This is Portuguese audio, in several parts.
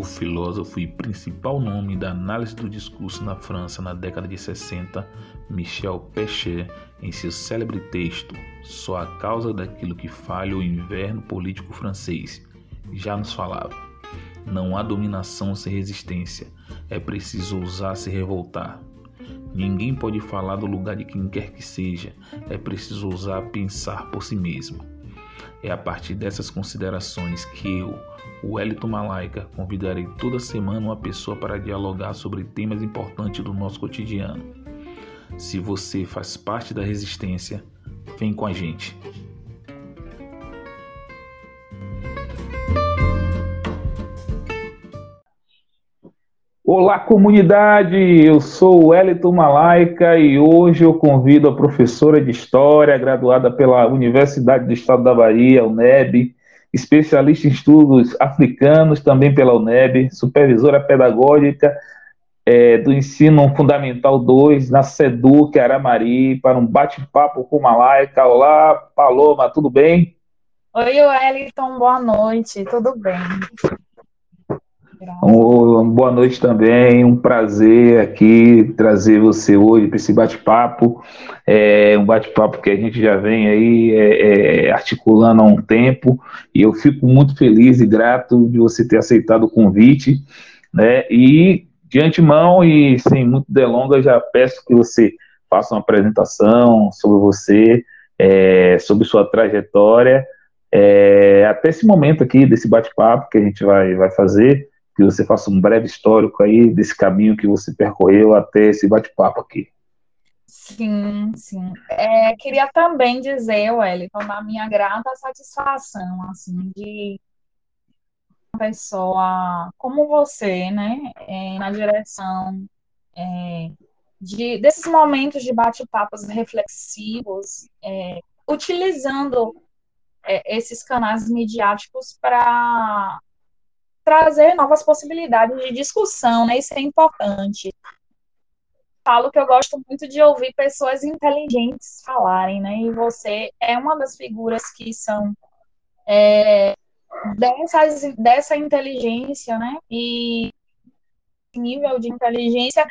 o filósofo e principal nome da análise do discurso na França na década de 60, Michel Pechet, em seu célebre texto Só a causa daquilo que falha o inverno político francês, já nos falava: não há dominação sem resistência, é preciso ousar se revoltar. Ninguém pode falar do lugar de quem quer que seja, é preciso ousar pensar por si mesmo. É a partir dessas considerações que eu, o Wellington Malaika, convidarei toda semana uma pessoa para dialogar sobre temas importantes do nosso cotidiano. Se você faz parte da resistência, vem com a gente. Olá, comunidade! Eu sou o Wellington Malaika e hoje eu convido a professora de História, graduada pela Universidade do Estado da Bahia, UNEB, especialista em estudos africanos, também pela UNEB, supervisora pedagógica é, do Ensino Fundamental 2, na SEDUC Aramari, para um bate-papo com Malaika. Olá, Paloma, tudo bem? Oi, Wellington, boa noite, tudo bem? Um, boa noite também, um prazer aqui trazer você hoje para esse bate-papo, é um bate-papo que a gente já vem aí é, é, articulando há um tempo, e eu fico muito feliz e grato de você ter aceitado o convite, né, e de antemão e sem muito delongas, já peço que você faça uma apresentação sobre você, é, sobre sua trajetória, é, até esse momento aqui desse bate-papo que a gente vai, vai fazer, que você faça um breve histórico aí desse caminho que você percorreu até esse bate-papo aqui. Sim, sim. É, queria também dizer, Wellington, na minha grata satisfação, assim, de uma pessoa como você, né, é, na direção é, de, desses momentos de bate-papos reflexivos, é, utilizando é, esses canais midiáticos para trazer novas possibilidades de discussão, né? Isso é importante. Falo que eu gosto muito de ouvir pessoas inteligentes falarem, né? E você é uma das figuras que são é, dessas, dessa inteligência, né? E nível de inteligência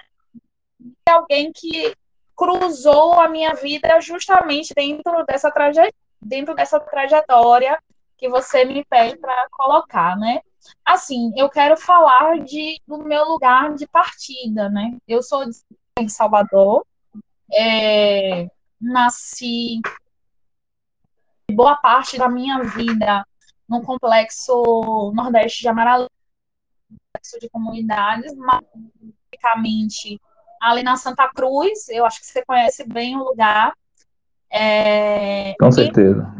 é alguém que cruzou a minha vida justamente dentro dessa trajetória, dentro dessa trajetória que você me pede para colocar, né? Assim, eu quero falar de, do meu lugar de partida, né? Eu sou de em Salvador, é, nasci boa parte da minha vida no complexo Nordeste de Amaralina, complexo de comunidades, basicamente ali na Santa Cruz, eu acho que você conhece bem o lugar. É, Com certeza.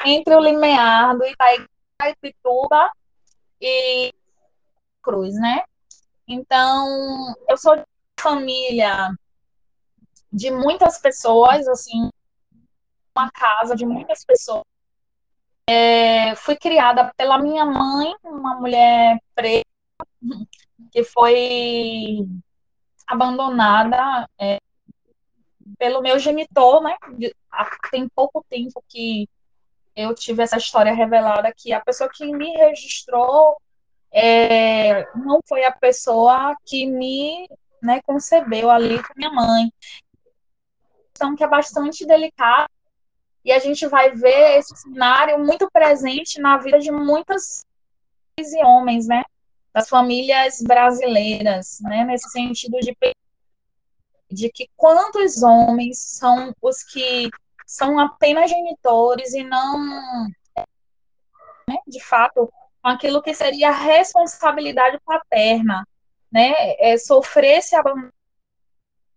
Entre, entre o Limiar do Itaipituba e Cruz, né? Então, eu sou de família de muitas pessoas, assim, uma casa de muitas pessoas. É, fui criada pela minha mãe, uma mulher preta, que foi abandonada é, pelo meu genitor, né? Tem pouco tempo que eu tive essa história revelada que a pessoa que me registrou é, não foi a pessoa que me né, concebeu ali com minha mãe. Então, que é bastante delicado. E a gente vai ver esse cenário muito presente na vida de muitas e homens, né, das famílias brasileiras, né, nesse sentido de de que quantos homens são os que são apenas genitores e não, né, de fato, aquilo que seria responsabilidade paterna, né, é, sofrer esse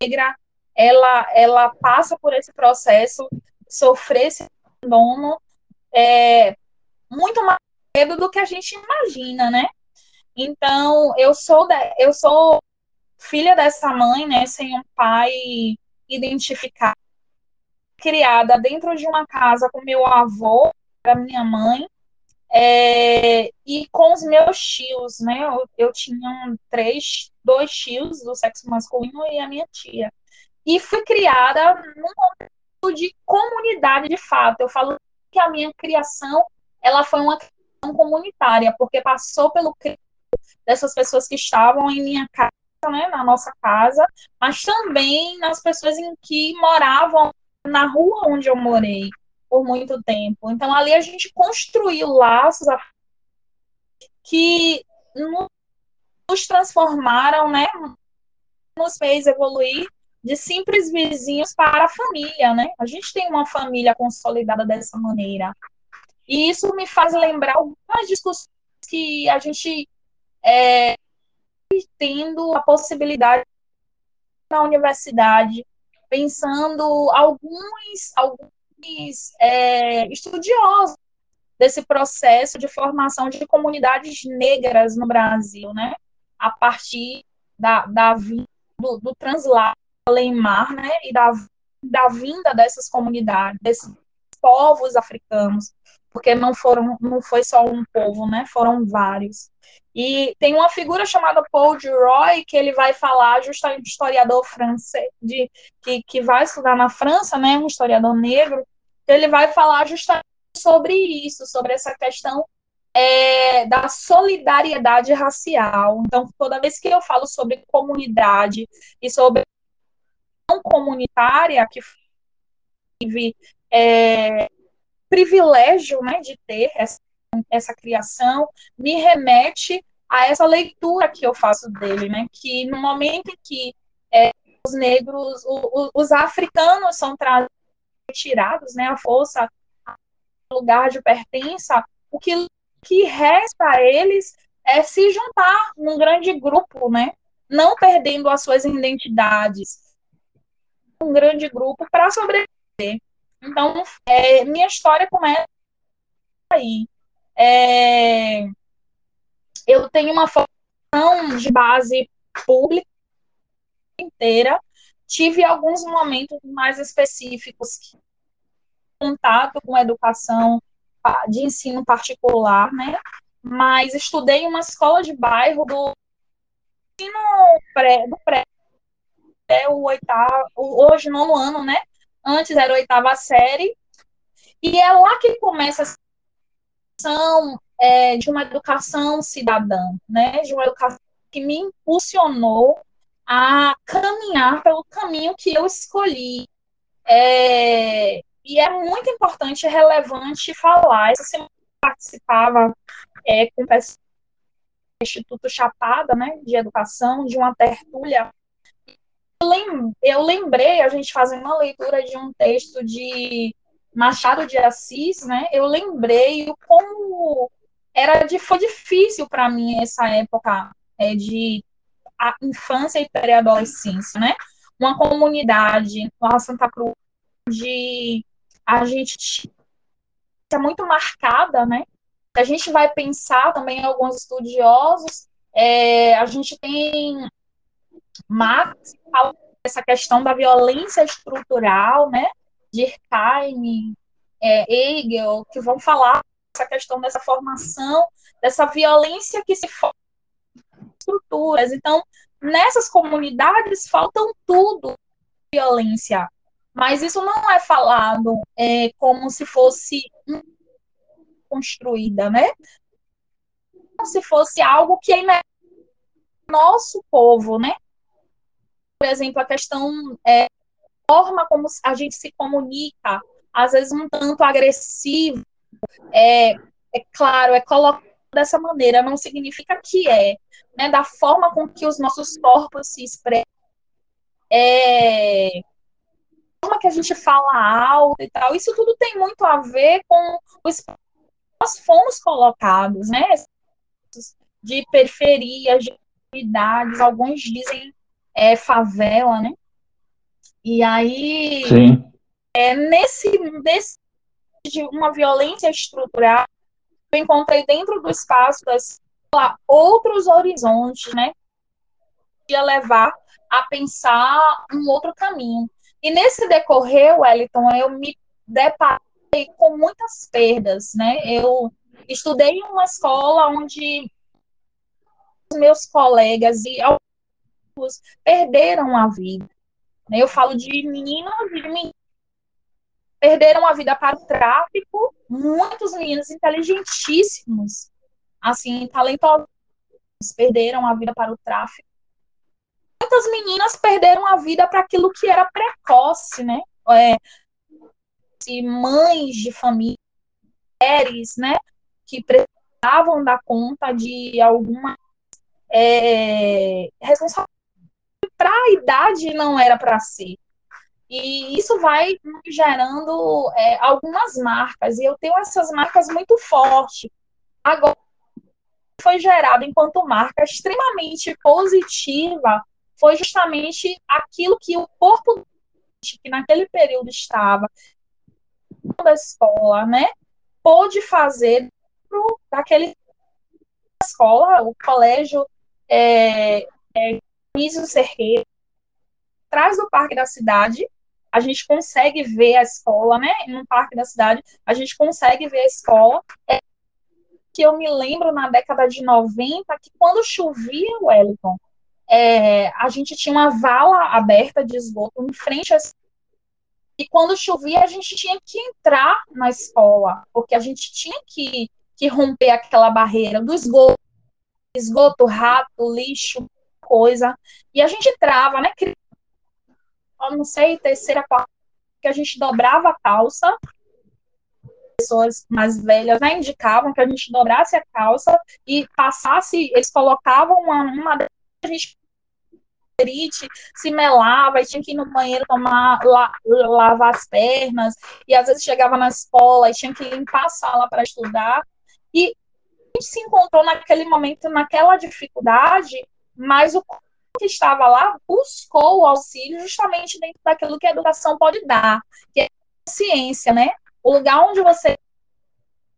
negra, ela, ela passa por esse processo, sofrer esse abandono, é, muito mais cedo do que a gente imagina, né? Então, eu sou, de, eu sou filha dessa mãe, né, sem um pai identificado, criada dentro de uma casa com meu avô, a minha mãe, é, e com os meus tios, né? Eu, eu tinha três, dois tios do sexo masculino e a minha tia. E fui criada num momento de comunidade de fato. Eu falo que a minha criação ela foi uma criação comunitária, porque passou pelo dessas pessoas que estavam em minha casa, né, na nossa casa, mas também nas pessoas em que moravam na rua onde eu morei por muito tempo. Então ali a gente construiu laços que nos transformaram, né, nos fez evoluir de simples vizinhos para a família, né? A gente tem uma família consolidada dessa maneira. E isso me faz lembrar algumas discussões que a gente é, tendo a possibilidade na universidade, pensando alguns, alguns é, estudiosos desse processo de formação de comunidades negras no Brasil, né? A partir da, da do, do translado Leimar, né, e da, da vinda dessas comunidades, desses povos africanos, porque não foram, não foi só um povo, né, foram vários. E tem uma figura chamada Paul Duroy, que ele vai falar, justamente historiador francês, de, que, que vai estudar na França, né, um historiador negro, ele vai falar justamente sobre isso, sobre essa questão é, da solidariedade racial. Então, toda vez que eu falo sobre comunidade e sobre comunitária que tive é, privilégio né, de ter essa, essa criação, me remete a essa leitura que eu faço dele, né, que no momento em que é, os negros, o, o, os africanos são tirados, né, a força, lugar de pertença, o que, que resta a eles é se juntar num grande grupo, né, não perdendo as suas identidades, um grande grupo para sobreviver. Então, é, minha história começa aí. É, eu tenho uma formação de base pública inteira. Tive alguns momentos mais específicos que contato com educação de ensino particular, né? Mas estudei em uma escola de bairro do ensino pré, do pré é o oitavo, hoje nono ano, né? Antes era oitava série. E é lá que começa questão é, de uma educação cidadã, né? De uma educação que me impulsionou a caminhar pelo caminho que eu escolhi. É, e é muito importante e relevante falar. Essa semana eu participava é, com o Instituto Chapada, né, de Educação, de uma tertúlia eu lembrei, a gente fazendo uma leitura de um texto de Machado de Assis, né? Eu lembrei como era de, foi difícil para mim essa época é, de infância e pré-adolescência, né? Uma comunidade, a Santa Cruz, de a gente é muito marcada, né? A gente vai pensar também alguns estudiosos, é, a gente tem Marx essa questão da violência estrutural, né? Durkheim, é, Hegel, que vão falar essa questão dessa formação, dessa violência que se forma estruturas. Então, nessas comunidades faltam tudo violência, mas isso não é falado é, como se fosse construída, né? Como se fosse algo que é nosso povo, né? por exemplo, a questão é, forma como a gente se comunica, às vezes um tanto agressivo, é, é claro, é colocado dessa maneira, não significa que é, né, da forma com que os nossos corpos se expressam, é, forma que a gente fala alto e tal, isso tudo tem muito a ver com os nós fomos colocados, né, de periferias, de comunidades, alguns dizem é favela, né? E aí, Sim. É, nesse, nesse de uma violência estrutural, eu encontrei dentro do espaço das outros horizontes, né? Que ia levar a pensar um outro caminho. E nesse decorrer, Wellington, eu me deparei com muitas perdas, né? Eu estudei em uma escola onde meus colegas e perderam a vida. Eu falo de meninos e de meninas perderam a vida para o tráfico, muitos meninos inteligentíssimos, assim, talentosos, perderam a vida para o tráfico. Muitas meninas perderam a vida para aquilo que era precoce, né? É, mães de família, mulheres, né? Que precisavam dar conta de alguma é, responsabilidade para a idade não era para ser. E isso vai gerando é, algumas marcas, e eu tenho essas marcas muito fortes. Agora, foi gerado enquanto marca extremamente positiva foi justamente aquilo que o corpo que naquele período estava da escola, né, pôde fazer daquele escola, o colégio é, é, Nísio Cerqueira, atrás do Parque da Cidade, a gente consegue ver a escola, né? No Parque da Cidade, a gente consegue ver a escola. É, que eu me lembro na década de 90, que quando chovia, Wellington, é, a gente tinha uma vala aberta de esgoto em frente a e quando chovia a gente tinha que entrar na escola, porque a gente tinha que, que romper aquela barreira do esgoto, esgoto, rato, lixo, coisa, e a gente entrava, né, eu não sei, terceira, quarta, que a gente dobrava a calça, pessoas mais velhas né, indicavam que a gente dobrasse a calça e passasse, eles colocavam uma, uma a gente se melava e tinha que ir no banheiro tomar, la, lavar as pernas, e às vezes chegava na escola e tinha que limpar a sala para estudar. E a gente se encontrou naquele momento, naquela dificuldade, mas o que estava lá buscou o auxílio justamente dentro daquilo que a educação pode dar, que é a ciência, né? O lugar onde você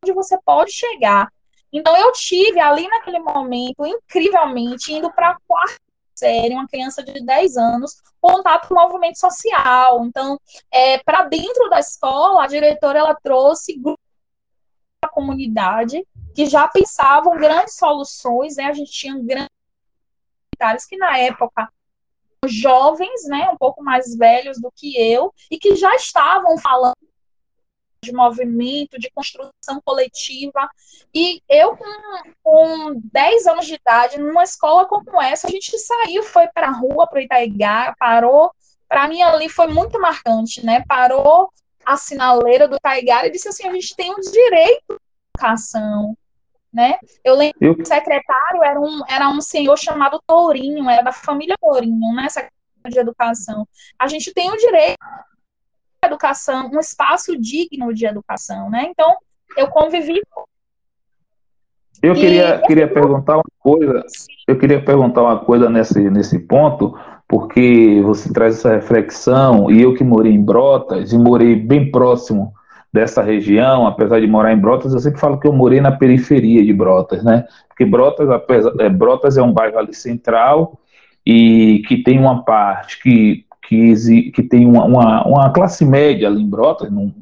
onde você pode chegar. Então eu tive ali naquele momento, incrivelmente, indo para a quarta série, uma criança de 10 anos, contato com o movimento social. Então, é, para dentro da escola, a diretora ela trouxe grupos da comunidade que já pensavam grandes soluções, né? A gente tinha grandes que na época jovens, né, um pouco mais velhos do que eu, e que já estavam falando de movimento, de construção coletiva. E eu, com, com 10 anos de idade, numa escola como essa, a gente saiu, foi para a rua, para o Itaigá, parou. Para mim, ali foi muito marcante, né? Parou a sinaleira do Itaigá e disse assim: a gente tem o direito à educação, né? Eu lembro eu... que o secretário era um, era um senhor chamado Tourinho, era da família Tourinho, né? Secretário de Educação. A gente tem o direito à educação, um espaço digno de educação, né? Então, eu convivi eu queria, queria perguntar uma coisa, eu queria perguntar uma coisa nesse, nesse ponto, porque você traz essa reflexão, e eu que morei em Brotas, e morei bem próximo dessa região, apesar de morar em Brotas, eu sempre falo que eu morei na periferia de Brotas, né? Porque Brotas, apesar, é, Brotas é um bairro ali central e que tem uma parte que, que, que tem uma, uma, uma classe média ali em Brotas, num,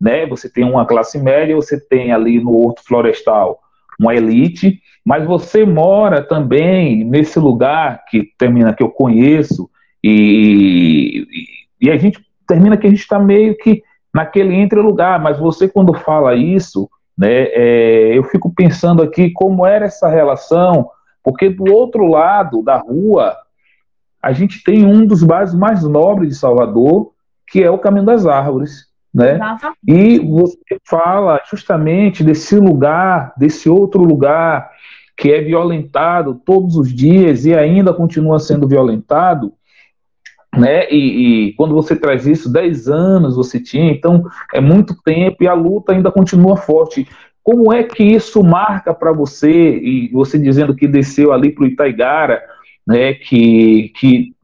né? Você tem uma classe média, você tem ali no Horto Florestal uma elite, mas você mora também nesse lugar que termina que eu conheço e, e, e a gente termina que a gente está meio que naquele entre lugar, mas você quando fala isso, né, é, eu fico pensando aqui como era essa relação, porque do outro lado da rua a gente tem um dos bairros mais nobres de Salvador, que é o Caminho das Árvores, né? E você fala justamente desse lugar, desse outro lugar que é violentado todos os dias e ainda continua sendo violentado, né? E, e, quando você traz isso, 10 anos você tinha, então é muito tempo e a luta ainda continua forte. Como é que isso marca para você, e você dizendo que desceu ali para o Itaigara, né, que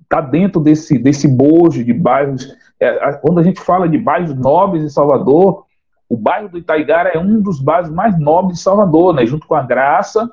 está dentro desse, desse bojo de bairros, é, quando a gente fala de bairros nobres de Salvador, o bairro do Itaigara é um dos bairros mais nobres de Salvador, né, junto com a Graça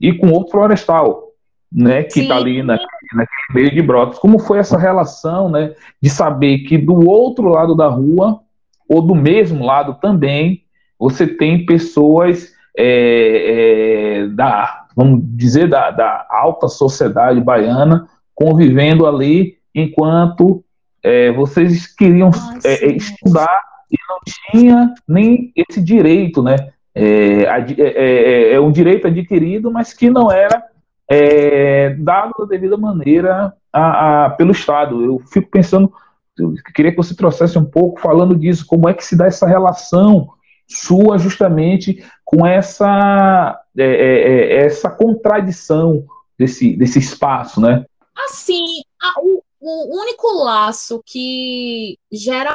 e com o Florestal né, que está ali na, naquele meio de brotas. Como foi essa relação, né, de saber que do outro lado da rua, ou do mesmo lado também, você tem pessoas é, é, da, vamos dizer, da, da, alta sociedade baiana convivendo ali, enquanto é, vocês queriam é, é, estudar e não tinha nem esse direito, né? É, é, é, um direito adquirido, mas que não era é, dado da devida maneira a, a, pelo Estado. Eu fico pensando, eu queria que você trouxesse um pouco falando disso, como é que se dá essa relação sua justamente com essa, é, é, é essa contradição desse, desse espaço, né? Assim, a, o, o único laço que gera,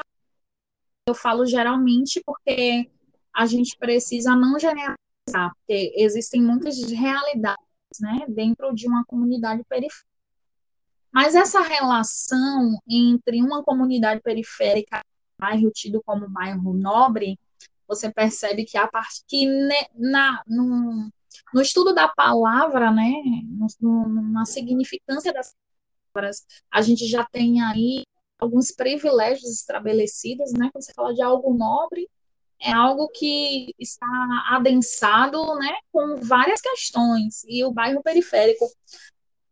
eu falo geralmente porque a gente precisa não generalizar, porque existem muitas realidades né, dentro de uma comunidade periférica. Mas essa relação entre uma comunidade periférica bairro tido como bairro nobre, você percebe que a parte que na, no, no estudo da palavra, né, no, na significância das palavras, a gente já tem aí alguns privilégios estabelecidos, né? Quando você fala de algo nobre, é algo que está adensado, né, com várias questões. E o bairro periférico,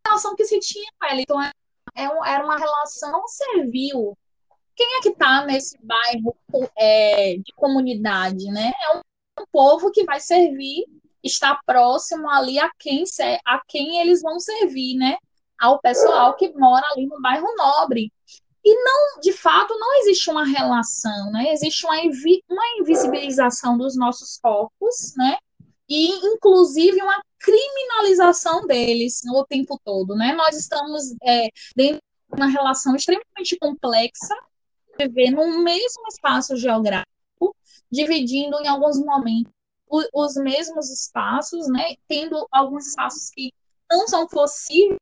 a relação que se tinha Wellington é, é era uma relação servil. Quem é que está nesse bairro é, de comunidade, né? É um, um povo que vai servir, está próximo ali a quem, a quem eles vão servir, né? Ao pessoal que mora ali no bairro nobre. E não, de fato, não existe uma relação, né? Existe uma, uma invisibilização dos nossos corpos, né? E, inclusive, uma criminalização deles o tempo todo, né? Nós estamos é, dentro de uma relação extremamente complexa, viver no mesmo espaço geográfico, dividindo em alguns momentos os mesmos espaços, né? Tendo alguns espaços que não são possíveis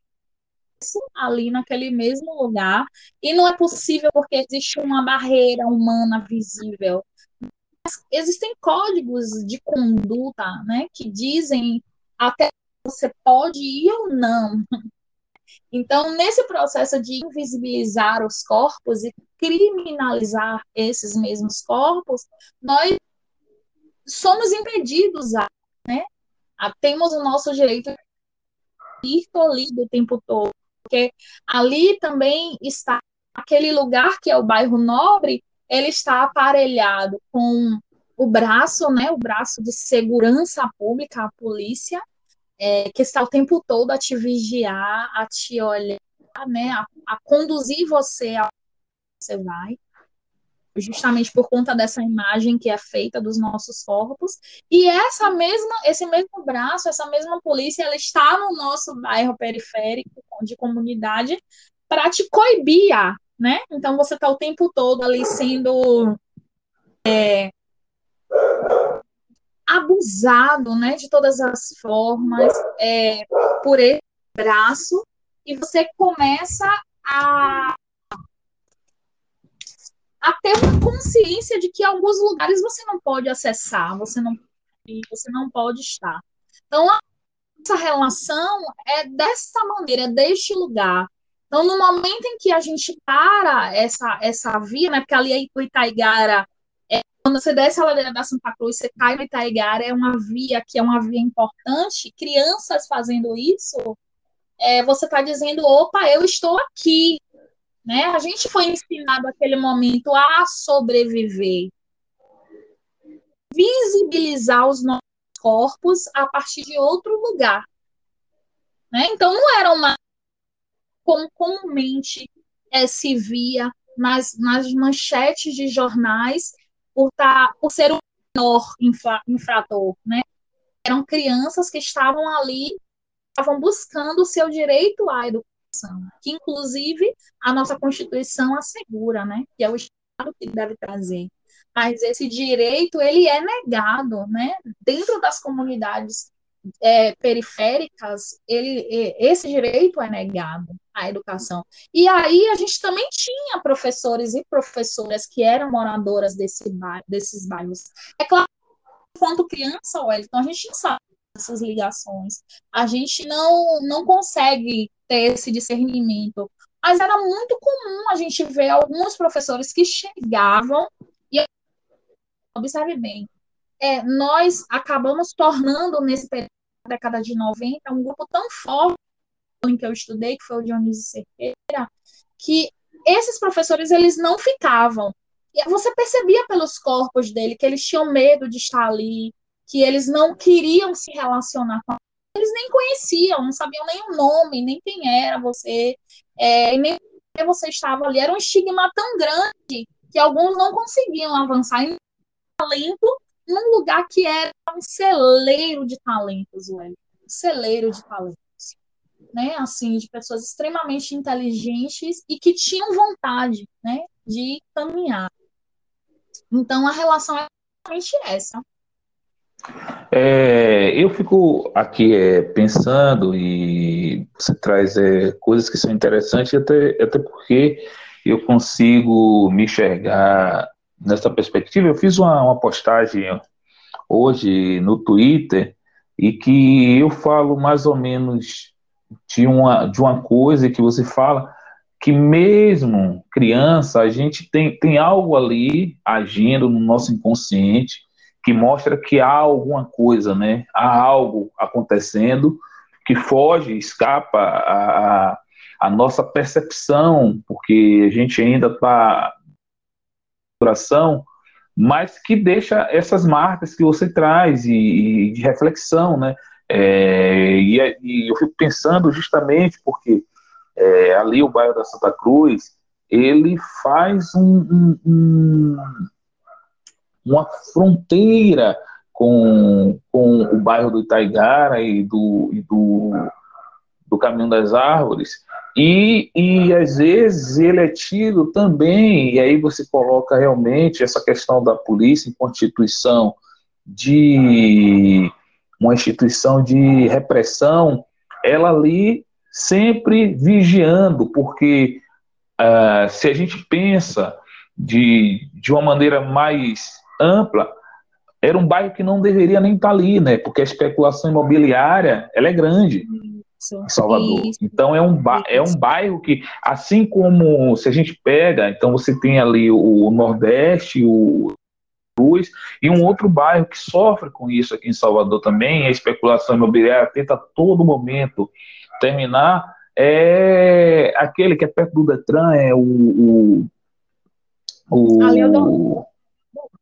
ali naquele mesmo lugar e não é possível porque existe uma barreira humana visível. Mas existem códigos de conduta, né, que dizem até você pode ir ou não. Então, nesse processo de invisibilizar os corpos e criminalizar esses mesmos corpos, nós somos impedidos a, né? A, temos o nosso direito de ir tolhido o tempo todo porque ali também está aquele lugar que é o bairro Nobre, ele está aparelhado com o braço, né, o braço de segurança pública, a polícia, é, que está o tempo todo a te vigiar, a te olhar, né, a, a conduzir você a você vai justamente por conta dessa imagem que é feita dos nossos corpos. E essa mesma, esse mesmo braço, essa mesma polícia, ela está no nosso bairro periférico de comunidade para te coibir, né? Então você está o tempo todo ali sendo é, abusado, né, de todas as formas é, por esse braço e você começa a a ter uma consciência de que alguns lugares você não pode acessar, você não, você não pode estar. Então, essa relação é dessa maneira, deste lugar. Então, no momento em que a gente para essa, essa via, né, porque ali o Itaigara, é, quando você desce a ladeira da Santa Cruz, você cai no Itaigara, é uma via que é uma via importante, crianças fazendo isso, é, você está dizendo, opa, eu estou aqui, né? A gente foi ensinado naquele momento a sobreviver, visibilizar os nossos corpos a partir de outro lugar. Né? Então, não era uma como comumente é, se via nas, nas manchetes de jornais por, tá, por ser o menor infra, infrator. Né? Eram crianças que estavam ali, estavam buscando o seu direito à educação que inclusive a nossa Constituição assegura, né, que é o Estado que deve trazer. Mas esse direito ele é negado, né, dentro das comunidades é, periféricas, ele, esse direito é negado à educação. E aí a gente também tinha professores e professoras que eram moradoras desse desses bairros. É claro, enquanto criança, Wellington, a gente não sabe essas ligações. A gente não, não consegue ter esse discernimento. Mas era muito comum a gente ver alguns professores que chegavam e observe bem, é, nós acabamos tornando nesse período da década de 90 um grupo tão forte em que eu estudei, que foi o Dionísio Cerqueira, que esses professores eles não ficavam. E você percebia pelos corpos dele que eles tinham medo de estar ali, que eles não queriam se relacionar com a eles nem conheciam, não sabiam nem o nome, nem quem era você, é, nem você estava ali. Era um estigma tão grande que alguns não conseguiam avançar em talento num lugar que era um celeiro de talentos, velho. Um celeiro de talentos. Né, assim, de pessoas extremamente inteligentes e que tinham vontade, né, de caminhar. Então a relação é exatamente essa. É, eu fico aqui é, pensando e você traz é, coisas que são interessantes, até, até porque eu consigo me enxergar nessa perspectiva. Eu fiz uma, uma postagem hoje no Twitter e que eu falo mais ou menos de uma, de uma coisa que você fala que mesmo criança a gente tem, tem algo ali agindo no nosso inconsciente que mostra que há alguma coisa, né? Há algo acontecendo que foge, escapa a, a nossa percepção, porque a gente ainda está coração, mas que deixa essas marcas que você traz e, e de reflexão, né? É, e, e, eu fico pensando justamente porque é, ali o bairro da Santa Cruz ele faz um, um uma fronteira com, com o bairro do Itaigara e do, e do, do Caminho das Árvores, e, e às vezes ele é tido também, e aí você coloca realmente essa questão da polícia em constituição de uma instituição de repressão, ela ali sempre vigiando, porque uh, se a gente pensa de, de uma maneira mais ampla, era um bairro que não deveria nem estar ali, né? Porque a especulação imobiliária ela é grande em Salvador. Isso. Então é um, é um bairro que, assim como se a gente pega, então você tem ali o Nordeste, o Luz, e um outro bairro que sofre com isso aqui em Salvador também, a especulação imobiliária tenta a todo momento terminar, é aquele que é perto do Detran, é o. o, o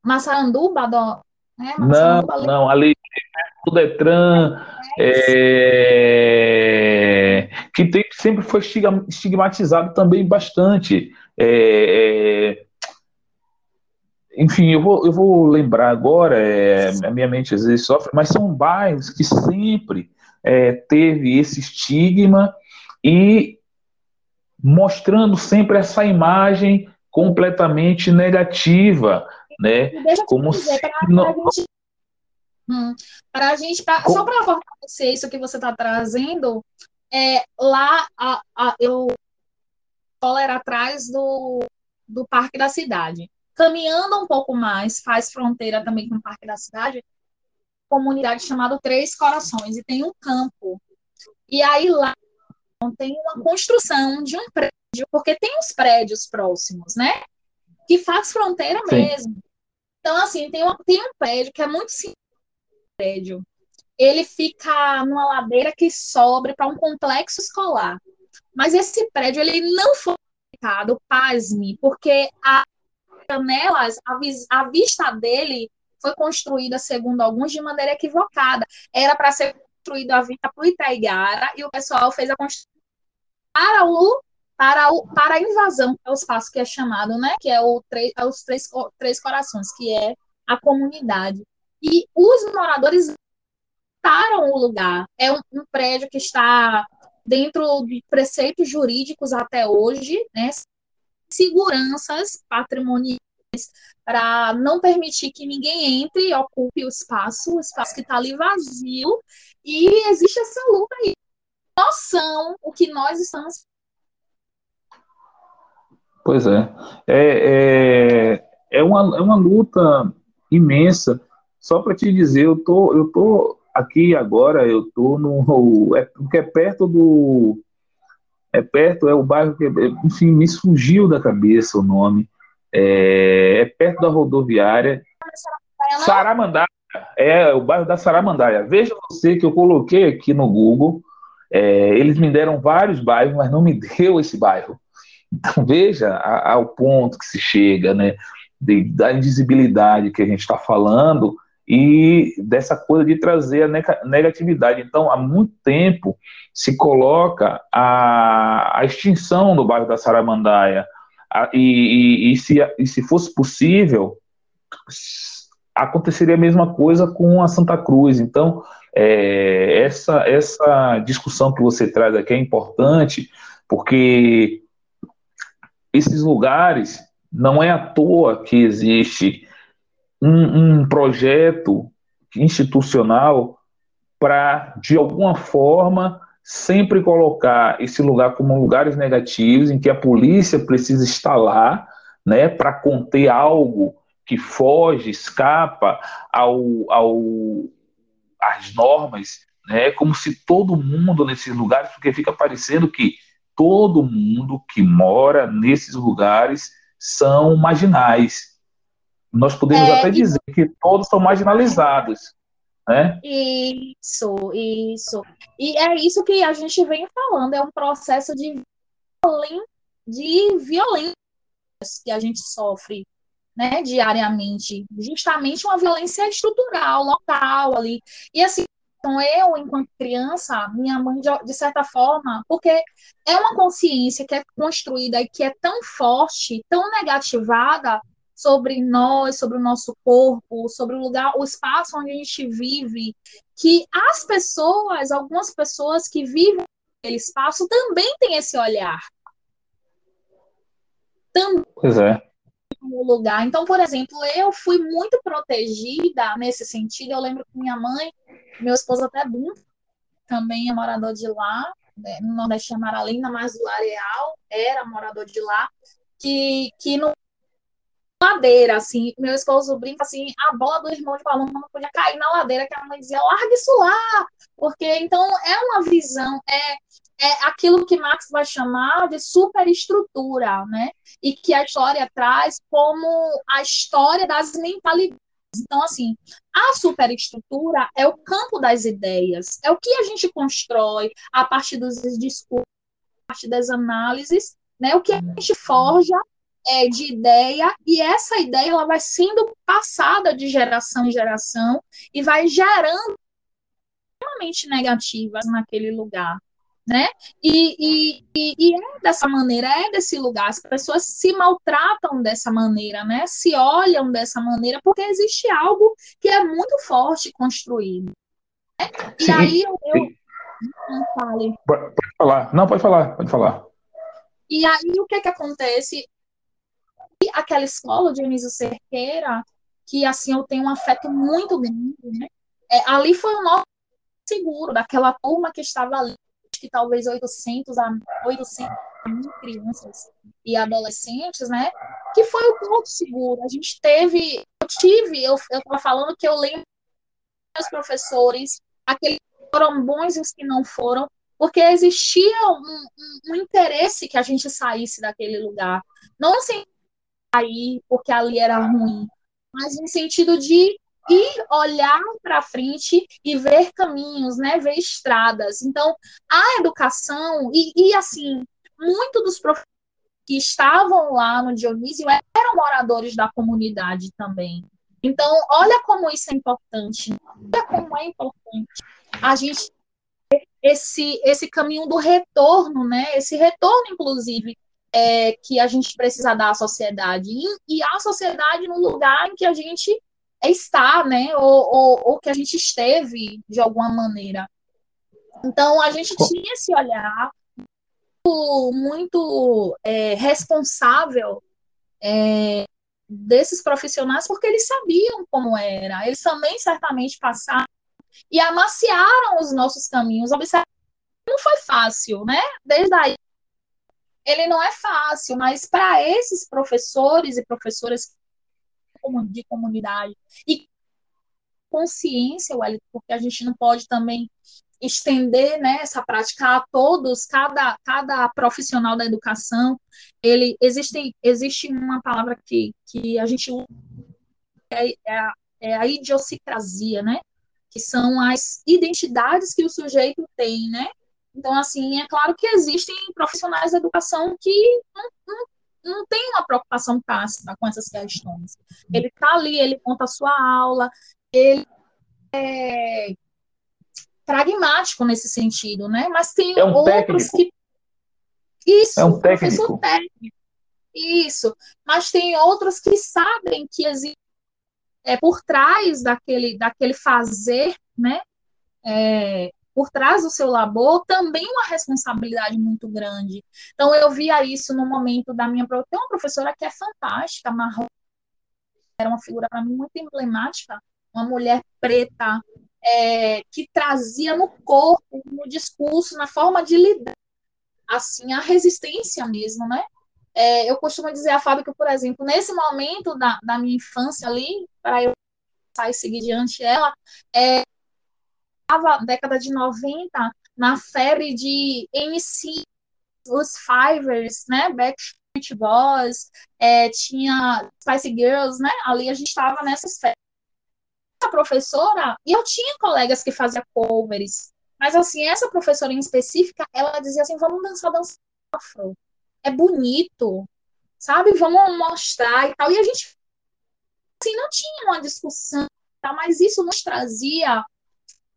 Massaranduba, do, né? Não, não, ali o Detran, é, que tem, sempre foi estigmatizado também bastante. É, é, enfim, eu vou, eu vou lembrar agora, é, a minha mente às vezes sofre, mas são bairros que sempre é, teve esse estigma e mostrando sempre essa imagem completamente negativa né? Como dizer, se não... gente, hum, pra gente pra, só para fortalecer isso que você está trazendo, é, lá a, a, eu era atrás do, do Parque da Cidade. Caminhando um pouco mais, faz fronteira também com o Parque da Cidade, comunidade chamada Três Corações, e tem um campo. E aí lá tem uma construção de um prédio, porque tem uns prédios próximos, né? Que faz fronteira Sim. mesmo. Então, assim, tem um, tem um prédio que é muito simples. Prédio. Ele fica numa ladeira que sobe para um complexo escolar. Mas esse prédio ele não foi publicado, pasme, porque as janelas, a, a vista dele foi construída, segundo alguns, de maneira equivocada. Era para ser construída a vista para o Itaigara e o pessoal fez a construção para o para, o, para a invasão, é o espaço que é chamado, né? Que é, o, é os três, três corações, que é a comunidade. E os moradores param o lugar. É um, um prédio que está dentro de preceitos jurídicos até hoje, né? Seguranças patrimoniais para não permitir que ninguém entre e ocupe o espaço, o espaço que está ali vazio, e existe essa luta aí. Noção o que nós estamos Pois é. É, é, é, uma, é uma luta imensa. Só para te dizer, eu tô, eu tô aqui agora, eu tô no. É, porque é perto do. É perto, é o bairro que. Enfim, me surgiu da cabeça o nome. É, é perto da rodoviária. Saramandaia. É o bairro da Saramandaia. Veja você que eu coloquei aqui no Google. É, eles me deram vários bairros, mas não me deu esse bairro. Então, veja ao ponto que se chega, né, de, da invisibilidade que a gente está falando e dessa coisa de trazer a negatividade. Então, há muito tempo se coloca a, a extinção do bairro da Saramandaia, a, e, e, e, se, e se fosse possível, aconteceria a mesma coisa com a Santa Cruz. Então, é, essa, essa discussão que você traz aqui é importante, porque esses lugares não é à toa que existe um, um projeto institucional para, de alguma forma, sempre colocar esse lugar como lugares negativos, em que a polícia precisa estar lá, né, para conter algo que foge, escapa ao, ao, às normas, né, como se todo mundo nesses lugares, porque fica parecendo que todo mundo que mora nesses lugares são marginais. Nós podemos é, até dizer que todos são marginalizados. Né? Isso, isso. E é isso que a gente vem falando, é um processo de, de violência que a gente sofre né, diariamente, justamente uma violência estrutural, local ali. E assim, então eu, enquanto criança, minha mãe, de, certa forma, porque é uma consciência que é construída e que é tão forte, tão negativada sobre nós, sobre o nosso corpo, sobre o lugar, o espaço onde a gente vive, que as pessoas, algumas pessoas que vivem naquele espaço também têm esse olhar. Também pois é no lugar. Então, por exemplo, eu fui muito protegida nesse sentido. Eu lembro que minha mãe, meu esposo até Bum, também é morador de lá, né, no Nordeste é Maralina, mas o Areal era morador de lá, que, que no ladeira, assim, meu esposo brinca assim, a bola do irmão de Paloma não podia cair na ladeira, que a mãe dizia, larga isso lá, porque então é uma visão, é, é aquilo que Marx vai chamar de superestrutura, né? E que a história traz como a história das mentalidades. Então, assim, a superestrutura é o campo das ideias, é o que a gente constrói a partir dos discursos, a partir das análises, né? O que a gente forja é, de ideia e essa ideia ela vai sendo passada de geração em geração e vai gerando extremamente negativas naquele lugar né? E, e, e, é dessa maneira, é desse lugar. As pessoas se maltratam dessa maneira, né? Se olham dessa maneira, porque existe algo que é muito forte construído. Né? E Sim. aí eu. Não fale. Pode falar. Não, pode falar, pode falar. E aí o que que acontece? E aquela escola de Dionísio Cerqueira, que assim eu tenho um afeto muito grande, né? É, ali foi o nosso seguro daquela turma que estava ali que talvez 800 a 800 mil crianças e adolescentes, né? Que foi o ponto seguro. A gente teve, eu tive, eu estava falando que eu lembro dos professores, aqueles que foram bons e os que não foram, porque existia um, um, um interesse que a gente saísse daquele lugar. Não assim sair porque ali era ruim, mas no sentido de e olhar para frente e ver caminhos, né, ver estradas. Então, a educação, e, e assim, muito dos professores que estavam lá no Dionísio eram moradores da comunidade também. Então, olha como isso é importante, olha como é importante a gente esse esse caminho do retorno, né? Esse retorno, inclusive, é, que a gente precisa dar à sociedade e, e a sociedade no lugar em que a gente é estar, né? Ou, ou, ou, que a gente esteve de alguma maneira. Então a gente tinha esse olhar muito, muito é, responsável é, desses profissionais, porque eles sabiam como era. Eles também certamente passaram e amaciaram os nossos caminhos. Observe, não foi fácil, né? Desde aí ele não é fácil, mas para esses professores e professoras de comunidade e consciência, Wellington, porque a gente não pode também estender né, essa prática a todos, cada, cada profissional da educação, ele existe, existe uma palavra que, que a gente usa, é, é, a, é a idiosincrasia, né? Que são as identidades que o sujeito tem, né? Então, assim, é claro que existem profissionais da educação que não, não não tem uma preocupação tácita com essas questões. Ele está ali, ele conta a sua aula, ele é pragmático nesse sentido, né? Mas tem é um outros técnico. que isso, é um professor técnico. técnico. Isso. Mas tem outros que sabem que existe é, por trás daquele, daquele fazer, né? É, por trás do seu labor, também uma responsabilidade muito grande. Então, eu via isso no momento da minha. Tem uma professora que é fantástica, Marrom, era uma figura para mim muito emblemática, uma mulher preta, é, que trazia no corpo, no discurso, na forma de lidar, assim, a resistência mesmo, né? É, eu costumo dizer a Fábio que, por exemplo, nesse momento da, da minha infância ali, para eu sair e seguir diante ela, é, década de 90, na febre de MC, os Fivers, né, Backstreet Boys, é, tinha Spice Girls, né, ali a gente estava nessas férias. A professora, e eu tinha colegas que faziam covers, mas assim, essa professora em específica, ela dizia assim, vamos dançar dança afro, é bonito, sabe, vamos mostrar e tal, e a gente, assim, não tinha uma discussão, tá? mas isso nos trazia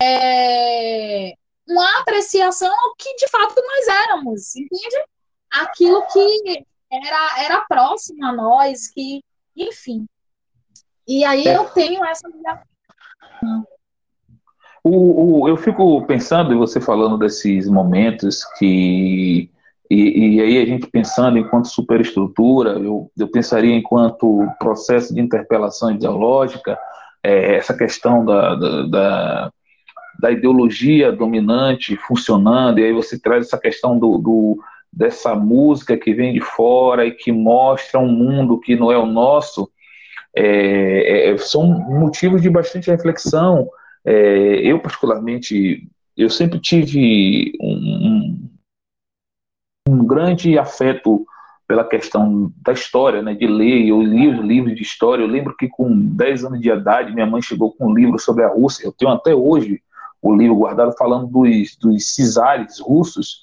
é, uma apreciação ao que de fato nós éramos, entende? Aquilo que era, era próximo a nós, que, enfim. E aí é. eu tenho essa. O, o, eu fico pensando, e você falando desses momentos que. E, e, aí a gente pensando enquanto superestrutura, eu, eu pensaria enquanto processo de interpelação ideológica, é, essa questão da, da, da da ideologia dominante funcionando, e aí você traz essa questão do, do, dessa música que vem de fora e que mostra um mundo que não é o nosso, é, é, são motivos de bastante reflexão. É, eu, particularmente, eu sempre tive um, um, grande afeto pela questão da história, né, de ler, eu li os livros de história, eu lembro que com 10 anos de idade, minha mãe chegou com um livro sobre a Rússia, eu tenho até hoje o livro guardado falando dos, dos cisares russos,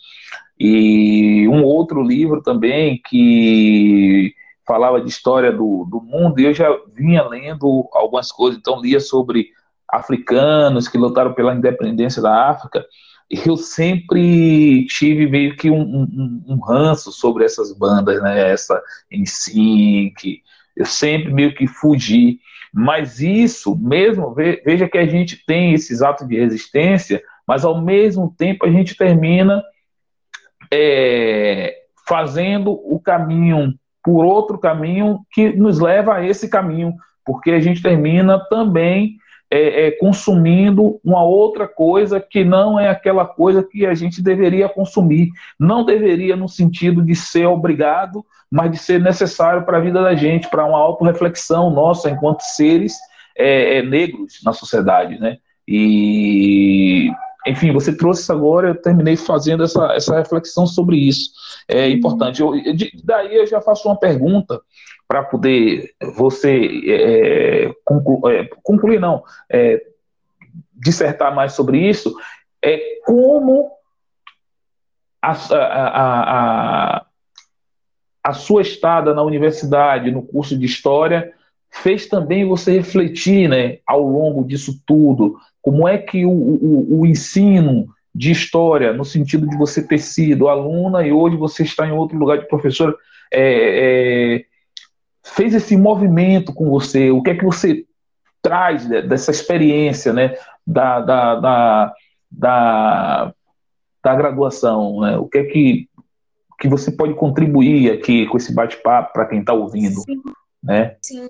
e um outro livro também que falava de história do, do mundo, e eu já vinha lendo algumas coisas, então lia sobre africanos que lutaram pela independência da África, e eu sempre tive meio que um, um, um ranço sobre essas bandas, né, essa que eu sempre meio que fugi, mas isso, mesmo, veja que a gente tem esses atos de resistência, mas ao mesmo tempo a gente termina é, fazendo o caminho por outro caminho que nos leva a esse caminho, porque a gente termina também é, é, consumindo uma outra coisa que não é aquela coisa que a gente deveria consumir. Não deveria no sentido de ser obrigado, mas de ser necessário para a vida da gente, para uma autorreflexão nossa enquanto seres é, é, negros na sociedade, né? E enfim, você trouxe agora, eu terminei fazendo essa, essa reflexão sobre isso. É importante. Eu, daí eu já faço uma pergunta para poder você é, conclu, é, concluir, não, é, dissertar mais sobre isso, é como a, a, a, a sua estada na universidade, no curso de História, fez também você refletir, né, ao longo disso tudo, como é que o, o, o ensino de história, no sentido de você ter sido aluna e hoje você está em outro lugar de professor, é, é, fez esse movimento com você? O que é que você traz dessa experiência, né, da, da, da, da, da graduação? Né? O que é que, que você pode contribuir aqui com esse bate-papo para quem está ouvindo? Sim. Né? Sim.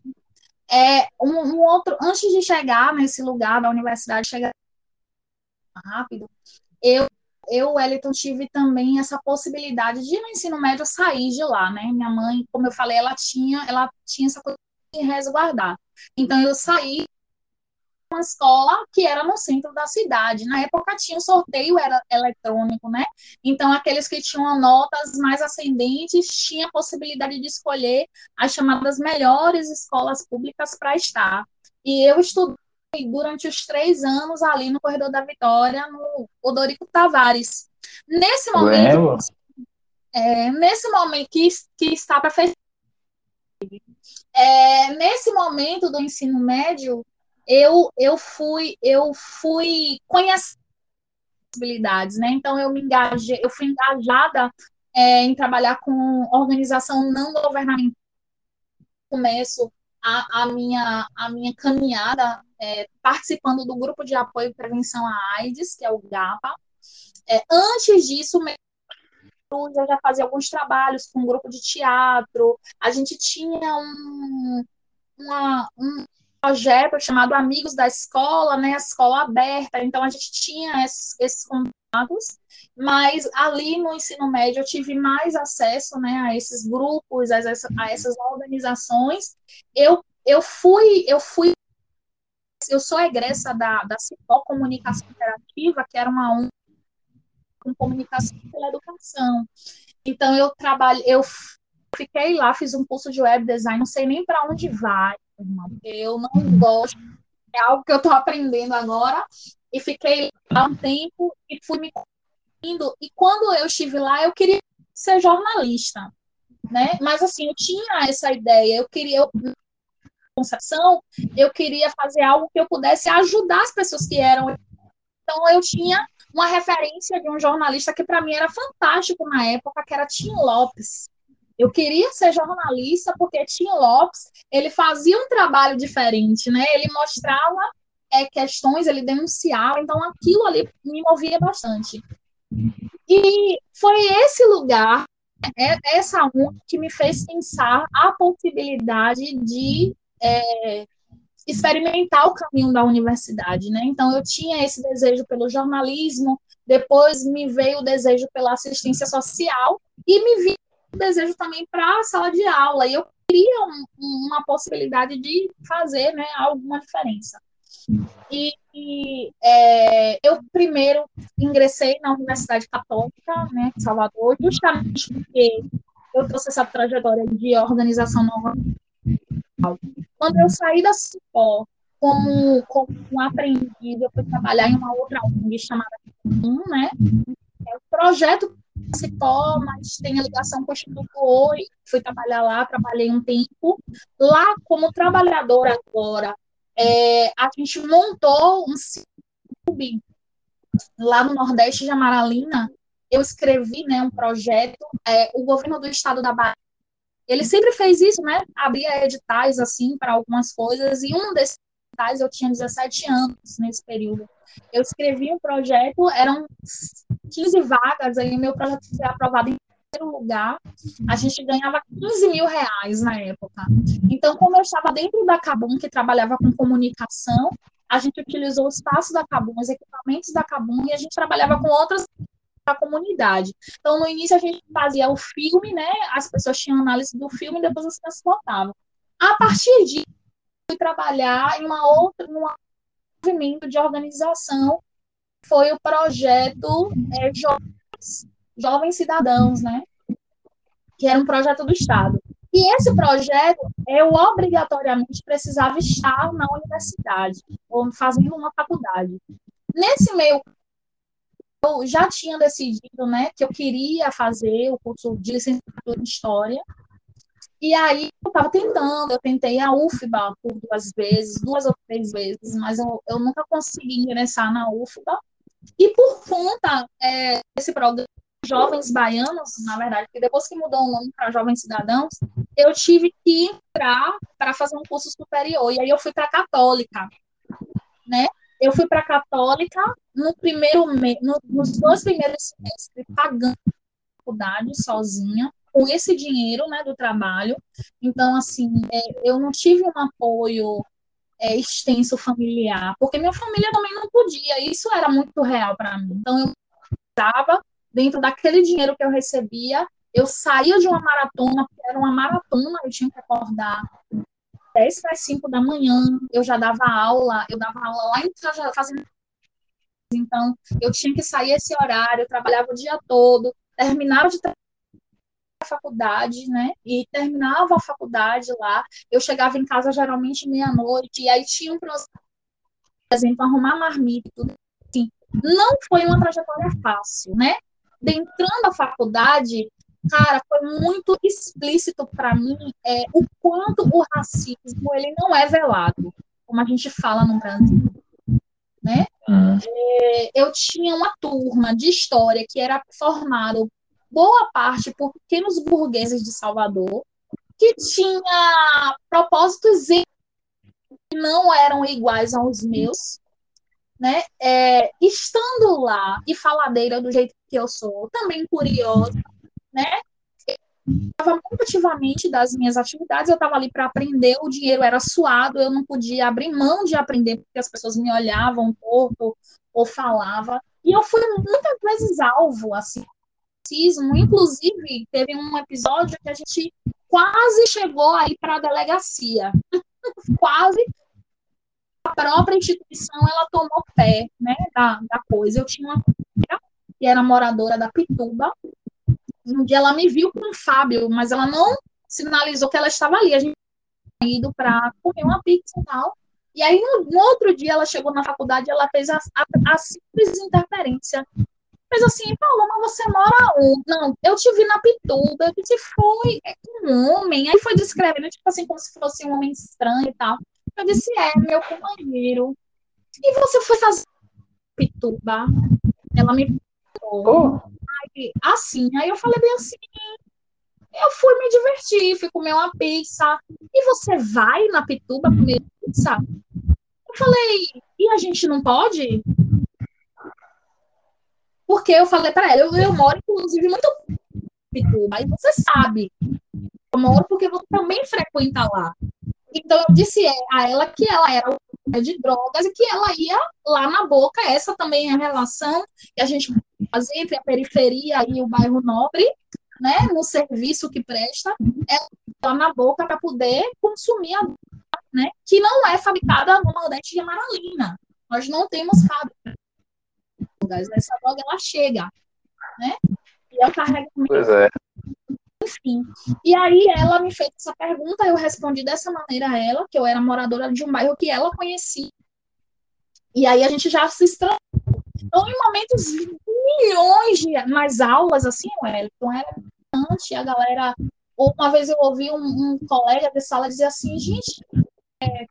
É, um, um, outro, antes de chegar nesse lugar da universidade, chegar rápido, eu eu, Wellington, tive também essa possibilidade de no ensino médio sair de lá, né? Minha mãe, como eu falei, ela tinha, ela tinha essa coisa de resguardar. Então eu saí uma escola que era no centro da cidade. Na época tinha o sorteio era eletrônico, né? Então aqueles que tinham notas mais ascendentes tinham a possibilidade de escolher as chamadas melhores escolas públicas para estar. E eu estudei durante os três anos ali no Corredor da Vitória, no Odorico Tavares. Nesse momento, é, nesse momento que, que está para fechar, é, nesse momento do ensino médio, eu, eu fui eu fui conhecer possibilidades, né? Então eu me engajei, eu fui engajada é, em trabalhar com organização não governamental. Começo a, a minha a minha caminhada é, participando do grupo de apoio e prevenção à AIDS, que é o GAPA. É, antes disso, eu já fazia alguns trabalhos com um grupo de teatro. A gente tinha um, uma, um projeto chamado Amigos da Escola, né, a escola aberta, então a gente tinha esses, esses contatos, mas ali no ensino médio eu tive mais acesso, né, a esses grupos, a, a essas organizações. Eu, eu fui, eu fui, eu sou egressa da, da Cipó Comunicação Interativa, que era uma ONG com comunicação pela educação. Então eu trabalho, eu fiquei lá, fiz um curso de web design, não sei nem para onde vai, irmão, eu não gosto, é algo que eu estou aprendendo agora, e fiquei lá um tempo e fui me indo, e quando eu estive lá, eu queria ser jornalista, né? Mas assim, eu tinha essa ideia, eu queria, eu, concepção, eu queria fazer algo que eu pudesse ajudar as pessoas que eram. Então eu tinha uma referência de um jornalista que para mim era fantástico na época, que era Tim Lopes. Eu queria ser jornalista porque Tim Lopes ele fazia um trabalho diferente, né? Ele mostrava é, questões, ele denunciava, então aquilo ali me movia bastante. E foi esse lugar, é, essa um que me fez pensar a possibilidade de é, experimentar o caminho da universidade, né? Então eu tinha esse desejo pelo jornalismo, depois me veio o desejo pela assistência social e me vi o desejo também para a sala de aula. E eu queria um, uma possibilidade de fazer, né, alguma diferença. E, e é, eu primeiro ingressei na Universidade Católica, né, Salvador, justamente porque eu trouxe essa trajetória de organização nova quando eu saí da Cipó como, como um aprendiz, eu fui trabalhar em uma outra ONG chamada um, né? É o projeto Cipó, mas tem a ligação com o Instituto Oi, fui trabalhar lá, trabalhei um tempo. Lá, como trabalhadora agora, é, a gente montou um clube lá no Nordeste de Amaralina, eu escrevi né, um projeto, é, o governo do estado da Bahia ele sempre fez isso, né? Abria editais, assim, para algumas coisas, e um desses editais eu tinha 17 anos nesse período. Eu escrevi um projeto, eram 15 vagas, aí meu projeto foi aprovado em primeiro lugar, a gente ganhava 15 mil reais na época. Então, como eu estava dentro da Cabum, que trabalhava com comunicação, a gente utilizou o espaço da Cabum, os equipamentos da Cabum, e a gente trabalhava com outras a comunidade. Então, no início, a gente fazia o filme, né? As pessoas tinham análise do filme e depois as crianças votavam. A partir disso, fui trabalhar em uma outra, num movimento de organização, foi o projeto é, Jovens, Jovens Cidadãos, né? Que era um projeto do Estado. E esse projeto, eu obrigatoriamente precisava estar na universidade, ou fazendo uma faculdade. Nesse meio eu já tinha decidido, né, que eu queria fazer o curso de licenciatura em História. E aí eu estava tentando, eu tentei a UFBA por duas vezes, duas ou três vezes, mas eu, eu nunca consegui ingressar na UFBA. E por conta é, desse programa Jovens Baianos, na verdade, que depois que mudou o nome para Jovens Cidadãos, eu tive que entrar para fazer um curso superior. E aí eu fui para a Católica, né? Eu fui para a Católica no primeiro no, nos dois primeiros semestres, pagando a faculdade sozinha, com esse dinheiro né, do trabalho. Então, assim, é, eu não tive um apoio é, extenso familiar, porque minha família também não podia, isso era muito real para mim. Então, eu estava dentro daquele dinheiro que eu recebia, eu saía de uma maratona, porque era uma maratona, eu tinha que acordar 10 para 5 da manhã, eu já dava aula, eu dava aula lá em casa, fazendo. Então, eu tinha que sair esse horário, eu trabalhava o dia todo, terminava de a faculdade, né? E terminava a faculdade lá. Eu chegava em casa geralmente meia-noite, e aí tinha um processo, por exemplo, arrumar marmita tudo assim. Não foi uma trajetória fácil, né? Entrando a faculdade, cara, foi muito explícito para mim é, o quanto o racismo ele não é velado. como a gente fala no Brasil. Né? Uhum. É, eu tinha uma turma de história que era formada boa parte por pequenos burgueses de Salvador, que tinha propósitos que não eram iguais aos meus, né? É, estando lá e faladeira do jeito que eu sou, também curiosa, né? estava muito ativamente das minhas atividades, eu estava ali para aprender, o dinheiro era suado, eu não podia abrir mão de aprender, porque as pessoas me olhavam um ou falavam, e eu fui muitas vezes alvo, assim, racismo, inclusive teve um episódio que a gente quase chegou aí para a delegacia, quase. A própria instituição ela tomou pé, né, da, da coisa. Eu tinha uma que era moradora da Pituba, um dia ela me viu com o Fábio, mas ela não sinalizou que ela estava ali. A gente tinha ido para comer uma pizza e tal. E aí, no, no, outro dia, ela chegou na faculdade ela fez a, a, a simples interferência. Fez assim, Paloma, você mora onde? Não, eu te vi na Pituba. Eu disse, foi, é um homem. Aí foi descrevendo, tipo assim, como se fosse um homem estranho e tal. Eu disse, é, meu companheiro. E você foi fazer Pituba? Ela me perguntou. Oh assim. Aí eu falei bem assim, eu fui me divertir, fui comer uma pizza. E você vai na Pituba comer pizza? Eu falei, e a gente não pode? Porque eu falei para ela, eu, eu moro, inclusive, muito Pituba, e você sabe. Eu moro porque você também frequenta lá. Então eu disse a ela que ela era de drogas e que ela ia lá na boca. Essa também é a relação que a gente entre a periferia e o bairro nobre, né, no serviço que presta, é na boca para poder consumir a né, que não é fabricada no Nordeste de Amaralina. Nós não temos fábrica. Essa droga ela chega, né? E é o carregamento. Pois é. Enfim. E aí ela me fez essa pergunta, eu respondi dessa maneira a ela, que eu era moradora de um bairro que ela conhecia. E aí a gente já se estranhou. Então, em momentos, milhões de nas aulas, assim, Wellington, era importante, a galera. Uma vez eu ouvi um, um colega de sala dizer assim, gente, é,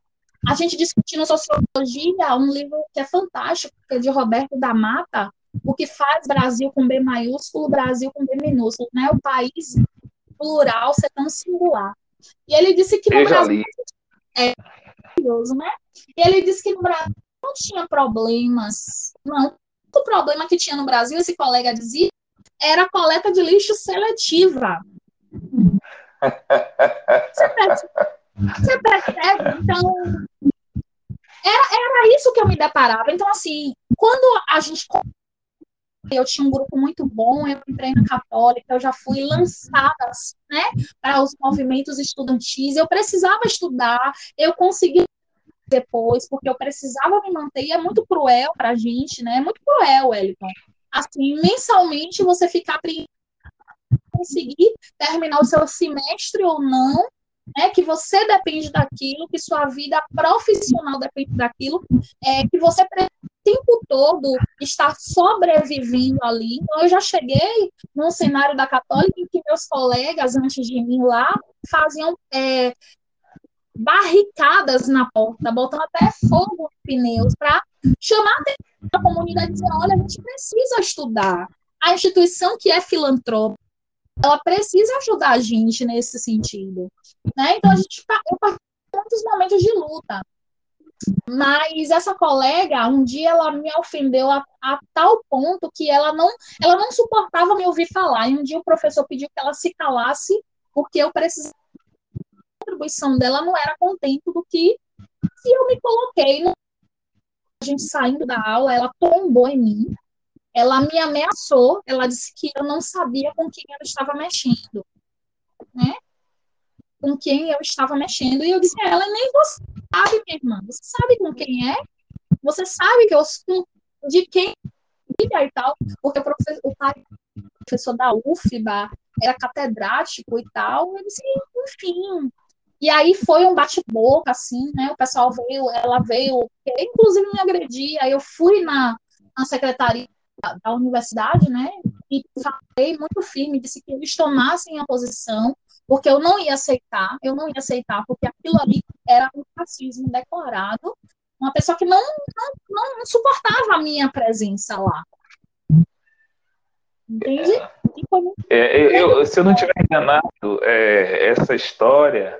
a gente discutindo sociologia, um livro que é fantástico, que é de Roberto da Mata, o que faz Brasil com B maiúsculo, Brasil com B minúsculo, né? O país plural ser tão singular. E ele disse que no Brasil é curioso, né? E ele disse que no Brasil não tinha problemas, não. O problema que tinha no Brasil, esse colega dizia, era a coleta de lixo seletiva. Você percebe? Então, era, era isso que eu me deparava. Então, assim, quando a gente eu tinha um grupo muito bom, eu entrei na Católica, eu já fui lançada né, para os movimentos estudantis, eu precisava estudar, eu consegui depois, porque eu precisava me manter, e é muito cruel para a gente, né? É muito cruel, Wellington. Assim, mensalmente você ficar conseguir terminar o seu semestre ou não, né, que você depende daquilo, que sua vida profissional depende daquilo, é, que você o tempo todo está sobrevivendo ali. Então, eu já cheguei num cenário da Católica em que meus colegas, antes de mim lá, faziam é, barricadas na porta, botando até fogo nos pneus, para chamar a atenção da comunidade e dizer: olha, a gente precisa estudar. A instituição que é filantrópica, ela precisa ajudar a gente nesse sentido. Né? Então, a gente, eu muitos momentos de luta. Mas essa colega, um dia ela me ofendeu a, a, tal ponto que ela não, ela não suportava me ouvir falar. E um dia o professor pediu que ela se calasse, porque eu precisava. Contribuição dela não era contente do que, eu me coloquei. No... A gente saindo da aula, ela tombou em mim, ela me ameaçou, ela disse que eu não sabia com quem ela estava mexendo, né? Com quem eu estava mexendo. E eu disse a ela, nem você sabe, minha irmã, você sabe com quem é? Você sabe que eu de quem e tal, porque o, professor, o pai professor da UFBA era catedrático e tal, eu disse, enfim. E aí foi um bate-boca, assim, né? O pessoal veio, ela veio, inclusive me agredir, aí eu fui na, na secretaria da universidade, né? E falei muito firme, disse que eles tomassem a posição, porque eu não ia aceitar, eu não ia aceitar, porque aquilo ali era um racismo declarado, uma pessoa que não, não, não suportava a minha presença lá. Entende? É, eu, eu, se eu não tiver enganado, é, essa história,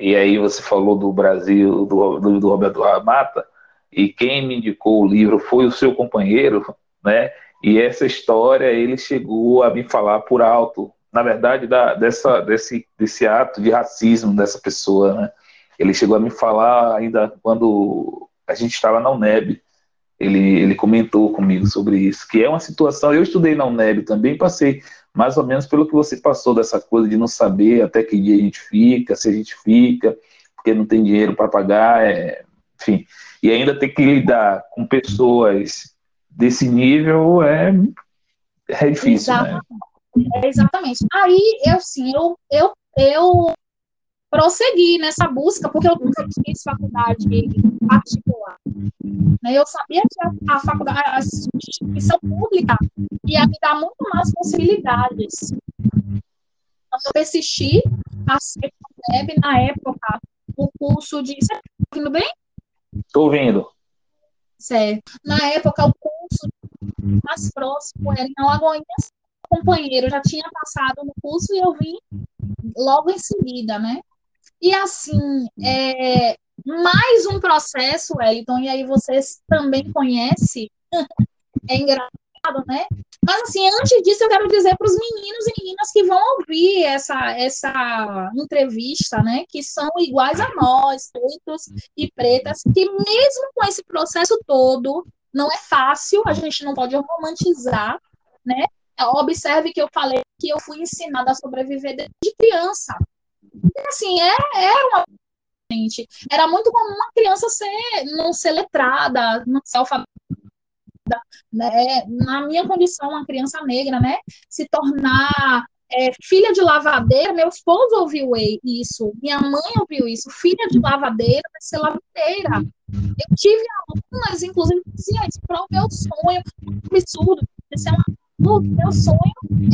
e aí você falou do Brasil, do, do, do Roberto Ramata, e quem me indicou o livro foi o seu companheiro, né? E essa história ele chegou a me falar por alto, na verdade, da, dessa, desse, desse ato de racismo dessa pessoa, né? Ele chegou a me falar ainda quando a gente estava na UNEB. Ele, ele comentou comigo sobre isso, que é uma situação. Eu estudei na UNEB também, passei mais ou menos pelo que você passou dessa coisa de não saber até que dia a gente fica, se a gente fica, porque não tem dinheiro para pagar, é, enfim. E ainda ter que lidar com pessoas desse nível é, é difícil, né? exatamente. né? É, exatamente. Aí, eu, assim, eu, eu, eu prossegui nessa busca, porque eu nunca fiz faculdade particular. Né? Eu sabia que a, a faculdade, a instituição pública ia me dar muito mais possibilidades. Então, eu persisti, passei web na época o curso de. Você está ouvindo bem? Estou ouvindo. Certo. Na época, o curso mais próximo era em Alagoinhas. O companheiro já tinha passado no curso e eu vim logo em seguida, né? E assim, é, mais um processo, Wellington, e aí vocês também conhecem, é engraçado, né? Mas assim, antes disso, eu quero dizer para os meninos e meninas que vão ouvir essa, essa entrevista, né? Que são iguais a nós, pretos e pretas, que mesmo com esse processo todo, não é fácil, a gente não pode romantizar, né? Observe que eu falei que eu fui ensinada a sobreviver desde criança assim, é, era uma era muito comum uma criança ser, não ser letrada, não ser alfabetizada, né? na minha condição, uma criança negra, né, se tornar é, filha de lavadeira, meu esposo ouviu isso, minha mãe ouviu isso, filha de lavadeira vai ser lavadeira. Eu tive alunas, inclusive, que diziam isso para o meu sonho, absurdo, isso é uma meu sonho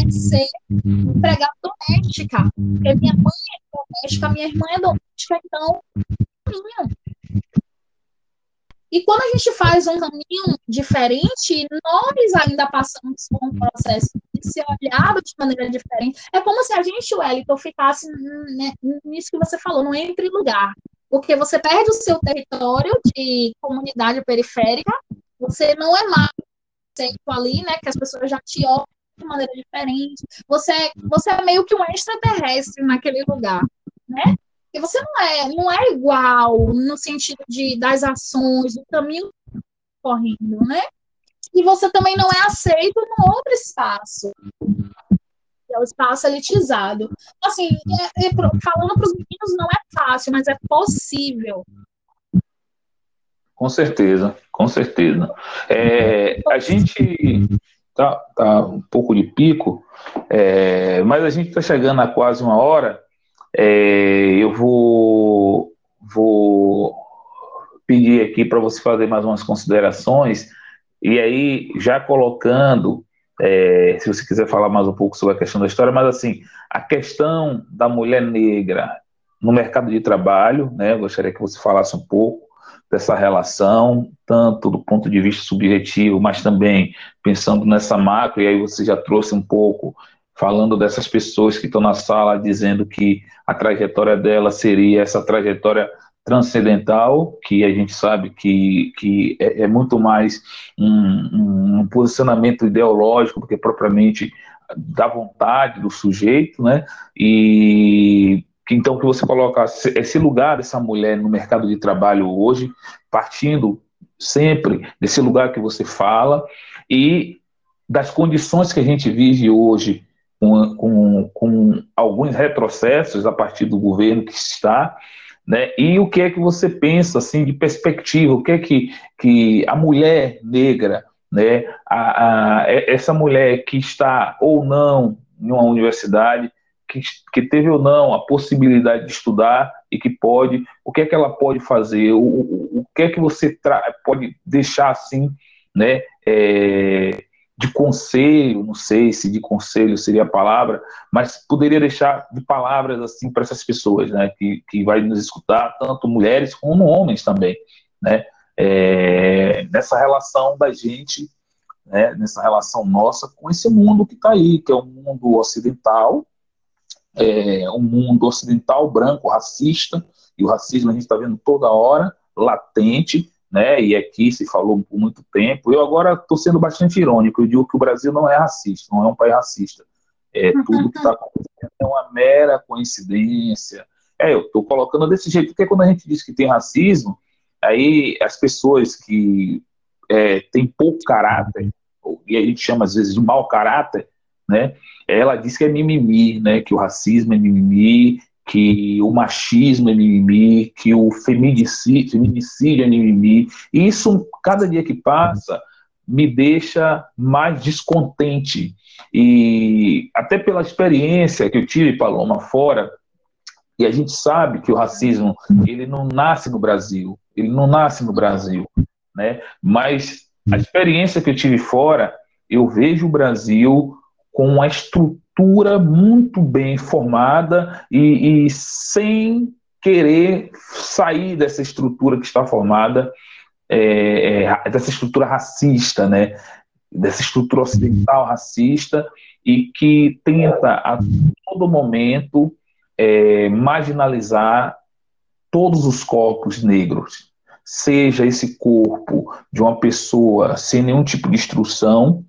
é ser empregada doméstica, porque minha mãe doméstica, minha irmã é doméstica, então, caminho. E quando a gente faz um caminho diferente, nós ainda passamos por um processo de ser olhado de maneira diferente. É como se a gente, Wellington, ficasse nisso que você falou, no entre lugar. Porque você perde o seu território de comunidade periférica, você não é mais ali, né? Que as pessoas já te olham de maneira diferente. Você, é, você é meio que um extraterrestre naquele lugar, né? E você não é, não é igual no sentido de, das ações, do caminho correndo, né? E você também não é aceito no outro espaço, é o espaço elitizado. Assim, é, é, falando para os meninos não é fácil, mas é possível. Com certeza, com certeza. É, a gente tá, tá um pouco de pico, é, mas a gente está chegando a quase uma hora. É, eu vou, vou pedir aqui para você fazer mais umas considerações e aí já colocando, é, se você quiser falar mais um pouco sobre a questão da história, mas assim a questão da mulher negra no mercado de trabalho, né? Eu gostaria que você falasse um pouco dessa relação, tanto do ponto de vista subjetivo, mas também pensando nessa macro, e aí você já trouxe um pouco, falando dessas pessoas que estão na sala, dizendo que a trajetória dela seria essa trajetória transcendental, que a gente sabe que, que é, é muito mais um, um posicionamento ideológico do que propriamente da vontade do sujeito, né? E então, que você coloca esse lugar dessa mulher no mercado de trabalho hoje, partindo sempre desse lugar que você fala e das condições que a gente vive hoje com, com, com alguns retrocessos a partir do governo que está, né? E o que é que você pensa assim de perspectiva? O que é que, que a mulher negra, né? A, a, essa mulher que está ou não em uma universidade, que, que teve ou não a possibilidade de estudar e que pode, o que é que ela pode fazer, o, o, o que é que você pode deixar assim, né, é, de conselho, não sei se de conselho seria a palavra, mas poderia deixar de palavras assim para essas pessoas, né, que, que vai nos escutar, tanto mulheres como homens também, né, é, nessa relação da gente, né, nessa relação nossa com esse mundo que está aí, que é o um mundo ocidental, é, um mundo ocidental branco, racista, e o racismo a gente está vendo toda hora, latente, né? E aqui se falou por muito tempo. Eu agora estou sendo bastante irônico. Eu digo que o Brasil não é racista, não é um país racista. É, tudo que está acontecendo é uma mera coincidência. É, eu estou colocando desse jeito, porque quando a gente diz que tem racismo, aí as pessoas que é, têm pouco caráter, e a gente chama às vezes de mau caráter, né? Ela diz que é mimimi, né? Que o racismo é mimimi, que o machismo é mimimi, que o feminicídio, é mimimi. E isso, cada dia que passa, me deixa mais descontente. E até pela experiência que eu tive, Paloma, fora, e a gente sabe que o racismo, ele não nasce no Brasil, ele não nasce no Brasil, né? Mas a experiência que eu tive fora, eu vejo o Brasil com uma estrutura muito bem formada e, e sem querer sair dessa estrutura que está formada, é, é, dessa estrutura racista, né? dessa estrutura ocidental racista e que tenta a todo momento é, marginalizar todos os corpos negros, seja esse corpo de uma pessoa sem nenhum tipo de instrução,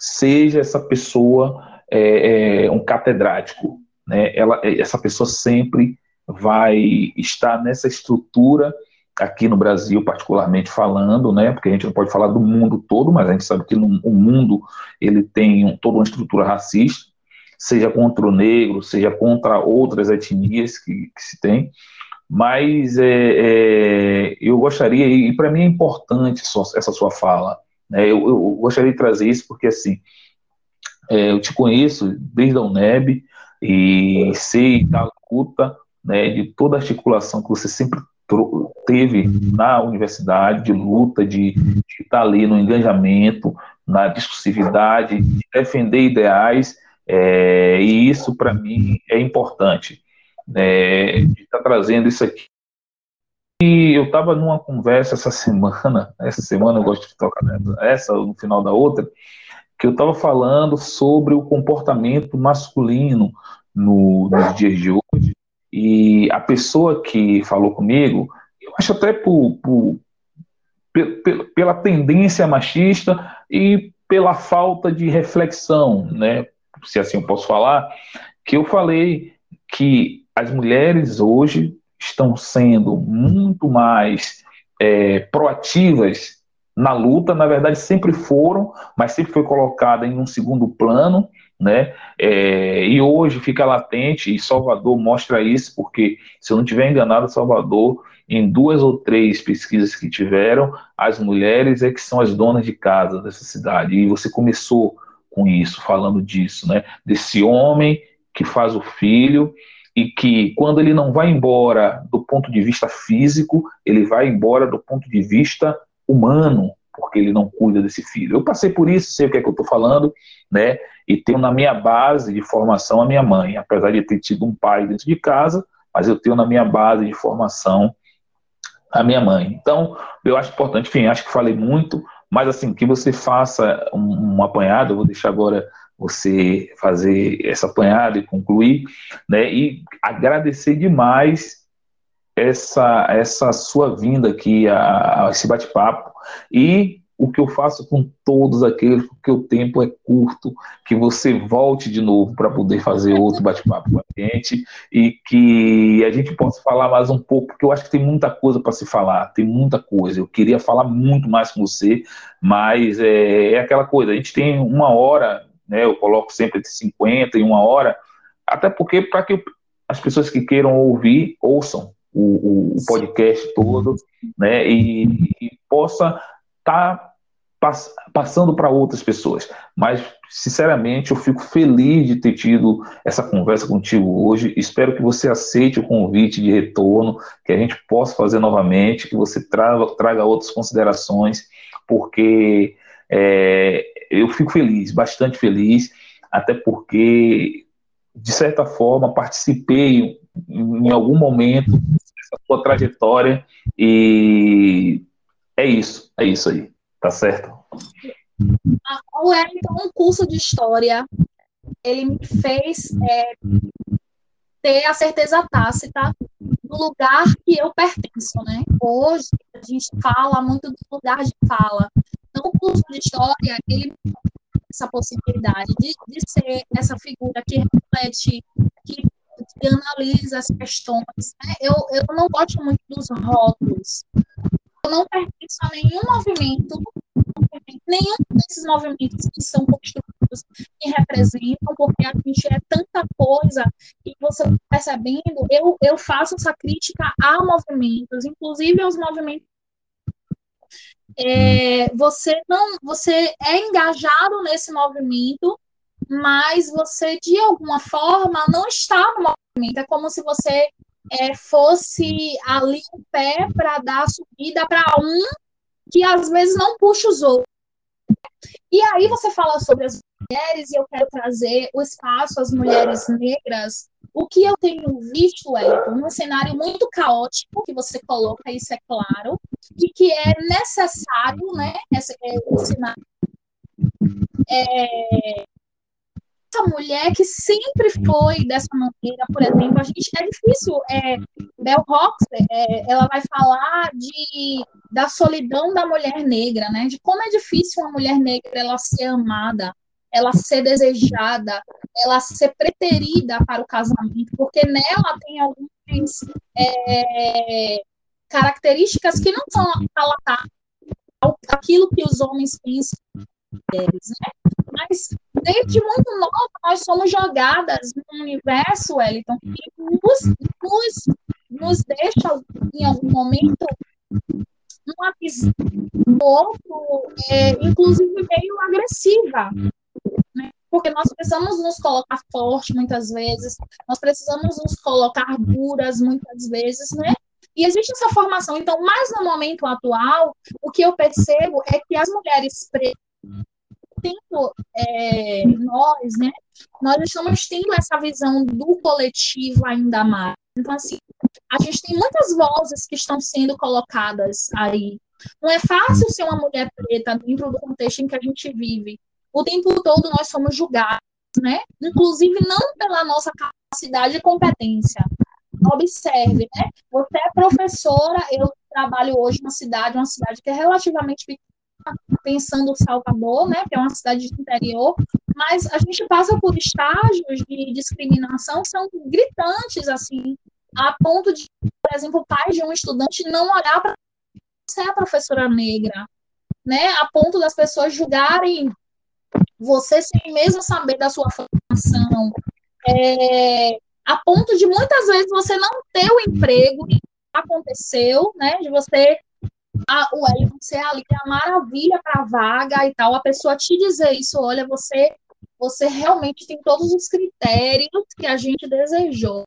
seja essa pessoa é, é, um catedrático. Né? Ela, essa pessoa sempre vai estar nessa estrutura aqui no Brasil, particularmente falando, né? Porque a gente não pode falar do mundo todo, mas a gente sabe que no, o mundo ele tem um, toda uma estrutura racista, seja contra o negro, seja contra outras etnias que, que se tem. Mas é, é, eu gostaria, e para mim é importante essa sua fala, né? Eu, eu, gostaria de trazer isso porque, assim, é, eu te conheço desde a UNEB e sei da luta, né, de toda a articulação que você sempre teve na universidade, de luta, de, de estar ali no engajamento, na discursividade, de defender ideais, é, e isso para mim é importante, é, de estar trazendo isso aqui e eu estava numa conversa essa semana, essa semana eu gosto de tocar essa no final da outra, que eu estava falando sobre o comportamento masculino no, nos dias de hoje. E a pessoa que falou comigo, eu acho até por, por, pela tendência machista e pela falta de reflexão, né, se assim eu posso falar, que eu falei que as mulheres hoje estão sendo muito mais é, proativas na luta, na verdade sempre foram, mas sempre foi colocada em um segundo plano, né? É, e hoje fica latente, e Salvador mostra isso, porque, se eu não estiver enganado, Salvador, em duas ou três pesquisas que tiveram, as mulheres é que são as donas de casa dessa cidade. E você começou com isso, falando disso, né? Desse homem que faz o filho e que quando ele não vai embora do ponto de vista físico, ele vai embora do ponto de vista humano, porque ele não cuida desse filho. Eu passei por isso, sei o que é que eu estou falando, né? E tenho na minha base de formação a minha mãe, apesar de ter tido um pai dentro de casa, mas eu tenho na minha base de formação a minha mãe. Então, eu acho importante, enfim, acho que falei muito, mas assim, que você faça um, um apanhado, eu vou deixar agora você fazer essa apanhada e concluir, né? E agradecer demais essa essa sua vinda aqui a, a esse bate-papo e o que eu faço com todos aqueles, porque o tempo é curto, que você volte de novo para poder fazer outro bate-papo com a gente e que a gente possa falar mais um pouco, porque eu acho que tem muita coisa para se falar, tem muita coisa. Eu queria falar muito mais com você, mas é, é aquela coisa, a gente tem uma hora né? Eu coloco sempre entre 50 e uma hora, até porque para que as pessoas que queiram ouvir ouçam o, o podcast todo, né? E, e possa estar tá pass, passando para outras pessoas. Mas sinceramente, eu fico feliz de ter tido essa conversa contigo hoje. Espero que você aceite o convite de retorno, que a gente possa fazer novamente, que você traga, traga outras considerações, porque é, eu fico feliz, bastante feliz, até porque, de certa forma, participei em algum momento dessa sua trajetória e é isso, é isso aí, tá certo? O Wellington, um curso de história, ele me fez é, ter a certeza tácita do lugar que eu pertenço, né? Hoje a gente fala muito do lugar de fala. Então, o curso de história, ele essa possibilidade de, de ser essa figura que reflete, que, que analisa as questões. Né? Eu, eu não gosto muito dos rótulos. Eu não pertenço a nenhum movimento, nenhum desses movimentos que são construídos me representam, porque a gente é tanta coisa e você percebendo, eu, eu faço essa crítica a movimentos, inclusive aos movimentos é, você não, você é engajado nesse movimento, mas você de alguma forma não está no movimento. É como se você é, fosse ali em pé para dar subida para um que às vezes não puxa os outros. E aí você fala sobre as mulheres e eu quero trazer o espaço às mulheres negras. O que eu tenho visto, Wellington, num cenário muito caótico, que você coloca, isso é claro, e que é necessário, né, esse, esse cenário, é, essa mulher que sempre foi dessa maneira, por exemplo, a gente é difícil. É, Bell Hooks, é, ela vai falar de da solidão da mulher negra, né? De como é difícil uma mulher negra ela ser amada, ela ser desejada, ela ser preterida para o casamento, porque nela tem algumas é, características que não são palatadas aquilo que os homens pensam mulheres, né? Mas desde muito nova nós somos jogadas num universo, Wellington, que nos, nos, nos deixa em algum momento uma visão outro, é, inclusive meio agressiva. Né? Porque nós precisamos nos colocar forte muitas vezes, nós precisamos nos colocar duras muitas vezes, né? E existe essa formação. Então, mais no momento atual, o que eu percebo é que as mulheres pretas tendo é, nós, né? Nós estamos tendo essa visão do coletivo ainda mais. Então, assim, a gente tem muitas vozes que estão sendo colocadas aí. Não é fácil ser uma mulher preta dentro do contexto em que a gente vive. O tempo todo nós somos julgados, né? Inclusive não pela nossa capacidade e competência. Observe, né? Você é professora, eu trabalho hoje numa cidade, uma cidade que é relativamente pequena, pensando Salvador, né, que é uma cidade de interior, mas a gente passa por estágios de discriminação que são gritantes, assim, a ponto de, por exemplo, o pai de um estudante não olhar para você é a professora negra, né, a ponto das pessoas julgarem você sem mesmo saber da sua formação, é, a ponto de muitas vezes você não ter o emprego que aconteceu, né, de você a, o Wellington ser ali é a maravilha para a vaga e tal, a pessoa te dizer isso, olha, você, você realmente tem todos os critérios que a gente desejou.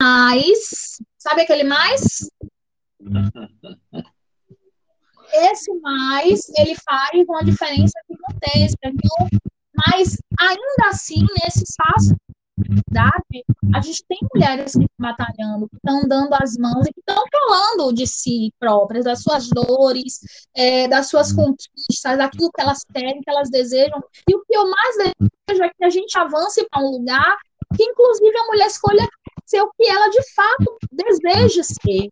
Mas, sabe aquele mais? Esse mais, ele faz uma diferença gigantesca. Então, mas, ainda assim, nesse espaço a gente tem mulheres que estão batalhando, que estão dando as mãos e que estão falando de si próprias, das suas dores, é, das suas conquistas, daquilo que elas querem, que elas desejam. E o que eu mais desejo é que a gente avance para um lugar que, inclusive, a mulher escolha ser o que ela de fato deseja ser.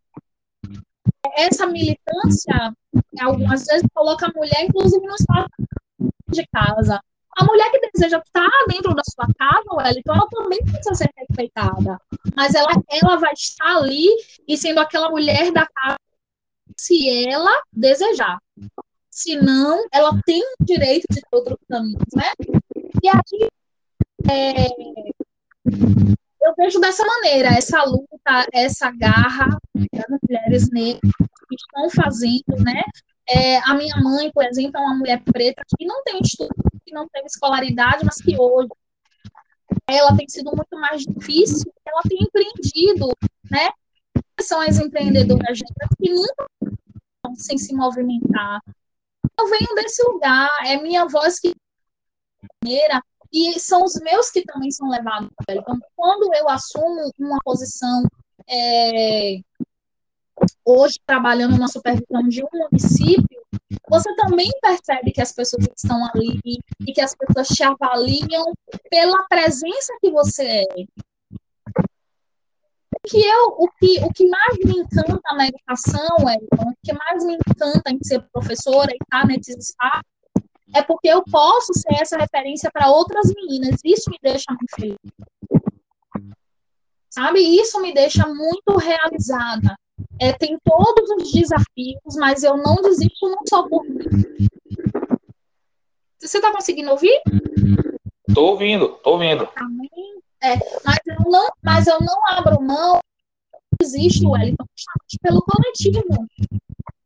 Essa militância, algumas vezes, coloca a mulher, inclusive, no espaço de casa. A mulher que deseja estar dentro da sua casa, Wellington, ela também precisa ser respeitada. Mas ela, ela vai estar ali e sendo aquela mulher da casa se ela desejar. Se não, ela tem o direito de ter outros caminhos, né? E aí, é, eu vejo dessa maneira, essa luta, essa garra das mulheres negras estão fazendo, né? É, a minha mãe, por exemplo, é uma mulher preta que não tem estudo, que não teve escolaridade, mas que hoje ela tem sido muito mais difícil, ela tem empreendido, né? São as empreendedoras que nunca sem se movimentar. Eu venho desse lugar, é minha voz que e são os meus que também são levados. Então, quando eu assumo uma posição é, hoje trabalhando na supervisão de um município, você também percebe que as pessoas estão ali e que as pessoas te avaliam pela presença que você é. O que, eu, o, que, o que mais me encanta na educação, é, o que mais me encanta em ser professora e estar nesses espaços, é porque eu posso ser essa referência para outras meninas. Isso me deixa muito feliz. Sabe? Isso me deixa muito realizada. É, tem todos os desafios, mas eu não desisto não só por mim. Você está conseguindo ouvir? Estou ouvindo, estou ouvindo. É, mas, eu não, mas eu não abro mão, desisto, Wellington, pelo coletivo.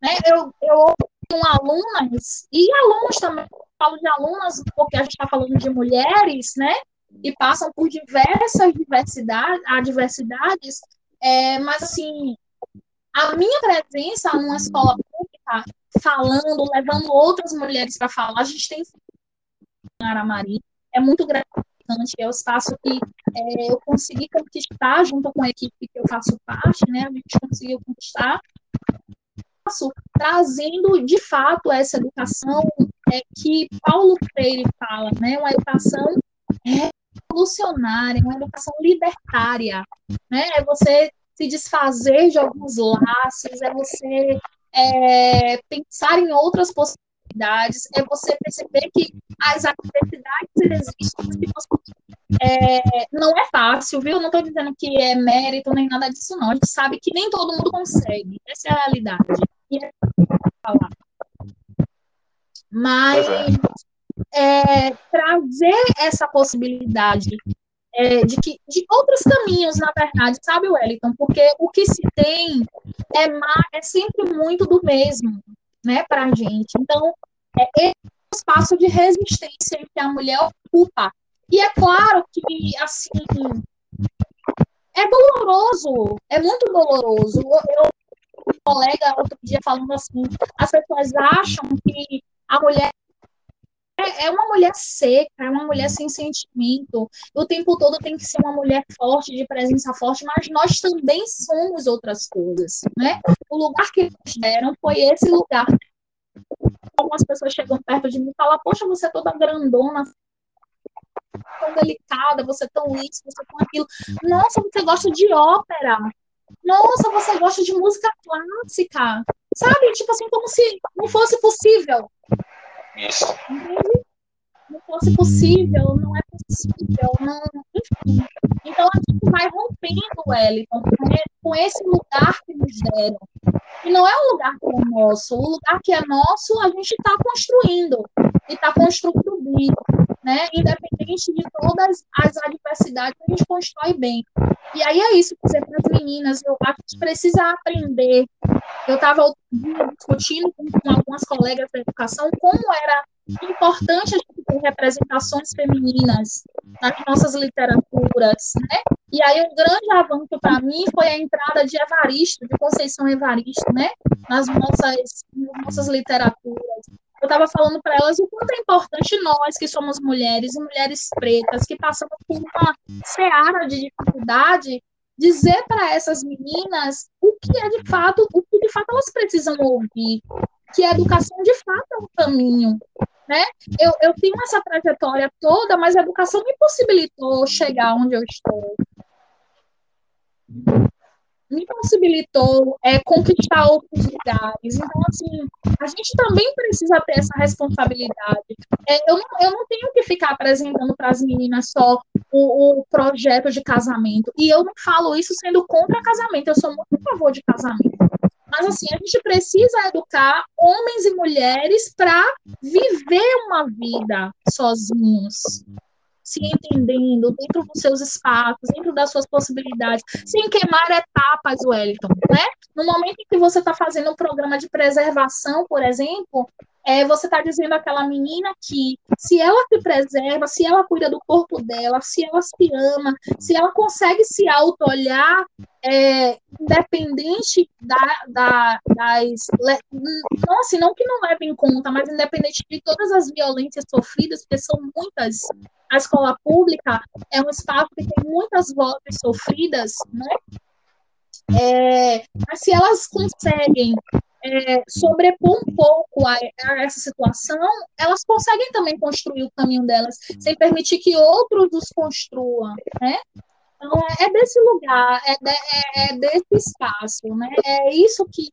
Né? Eu, eu com alunas e alunos também, falo de alunas porque a gente está falando de mulheres, né? E passam por diversas diversidades, adversidades, é, mas assim, a minha presença numa escola pública, falando, levando outras mulheres para falar, a gente tem em Aramari, é muito gratificante, é o espaço que é, eu consegui conquistar junto com a equipe que eu faço parte, né? A gente conseguiu conquistar trazendo de fato essa educação é, que Paulo Freire fala, né? Uma educação revolucionária, uma educação libertária, né? É você se desfazer de alguns laços, é você é, pensar em outras possibilidades, é você perceber que as adversidades existem, é, não é fácil, viu? Não estou dizendo que é mérito nem nada disso, não. A gente sabe que nem todo mundo consegue. Essa é a realidade. E é falar. Mas é, trazer essa possibilidade é, de, que, de outros caminhos, na verdade, sabe, Wellington? Porque o que se tem é, é sempre muito do mesmo, né, para a gente. Então, é esse espaço de resistência que a mulher ocupa. E é claro que, assim, é doloroso, é muito doloroso. Eu, um colega outro dia falando assim, as pessoas acham que a mulher é, é uma mulher seca, é uma mulher sem sentimento. O tempo todo tem que ser uma mulher forte, de presença forte, mas nós também somos outras coisas, né? O lugar que nos deram foi esse lugar. Algumas pessoas chegam perto de mim e falam, poxa, você é toda grandona, tão delicada, você é tão isso, você é tão aquilo. Nossa, você gosta de ópera. Nossa, você gosta de música clássica. Sabe? Tipo assim, como se não fosse possível. Isso. Não fosse possível, não é possível, não. Enfim. Então a gente vai rompendo, Wellington, com esse lugar que nos deram. E não é um lugar que é nosso. O lugar que é nosso, a gente está construindo. E está construindo bem. Né? Independente de todas as adversidades, a gente constrói bem. E aí é isso, por exemplo, as meninas, eu acho que precisa aprender. Eu estava discutindo com, algumas colegas da educação como era importante a gente ter representações femininas nas nossas literaturas, né? E aí um grande avanço para mim foi a entrada de Evaristo, de Conceição Evaristo, né? Nas nossas, nas nossas literaturas eu estava falando para elas o quanto é importante nós, que somos mulheres mulheres pretas, que passamos por uma seara de dificuldade, dizer para essas meninas o que é de fato, o que de fato elas precisam ouvir, que a educação de fato é um caminho. Né? Eu, eu tenho essa trajetória toda, mas a educação me possibilitou chegar onde eu estou me possibilitou é, conquistar outros lugares. Então, assim, a gente também precisa ter essa responsabilidade. É, eu, não, eu não tenho que ficar apresentando para as meninas só o, o, projeto de casamento. E eu não falo isso sendo contra casamento, eu sou muito a favor de casamento. Mas, assim, a gente precisa educar homens e mulheres para viver uma vida sozinhos se entendendo dentro dos seus espaços, dentro das suas possibilidades, sem queimar etapas, Wellington, né? No momento em que você está fazendo um programa de preservação, por exemplo, é, você está dizendo àquela menina que se ela se preserva, se ela cuida do corpo dela, se ela se ama, se ela consegue se auto-olhar, é, independente da, da, das. Não, assim, não que não leve em conta, mas independente de todas as violências sofridas, porque são muitas, a escola pública é um espaço que tem muitas vozes sofridas, né? É, mas se elas conseguem é, sobrepor um pouco a, a, essa situação, elas conseguem também construir o caminho delas, sem permitir que outros os construam, né? Então, é, é desse lugar, é, de, é, é desse espaço, né? É isso que,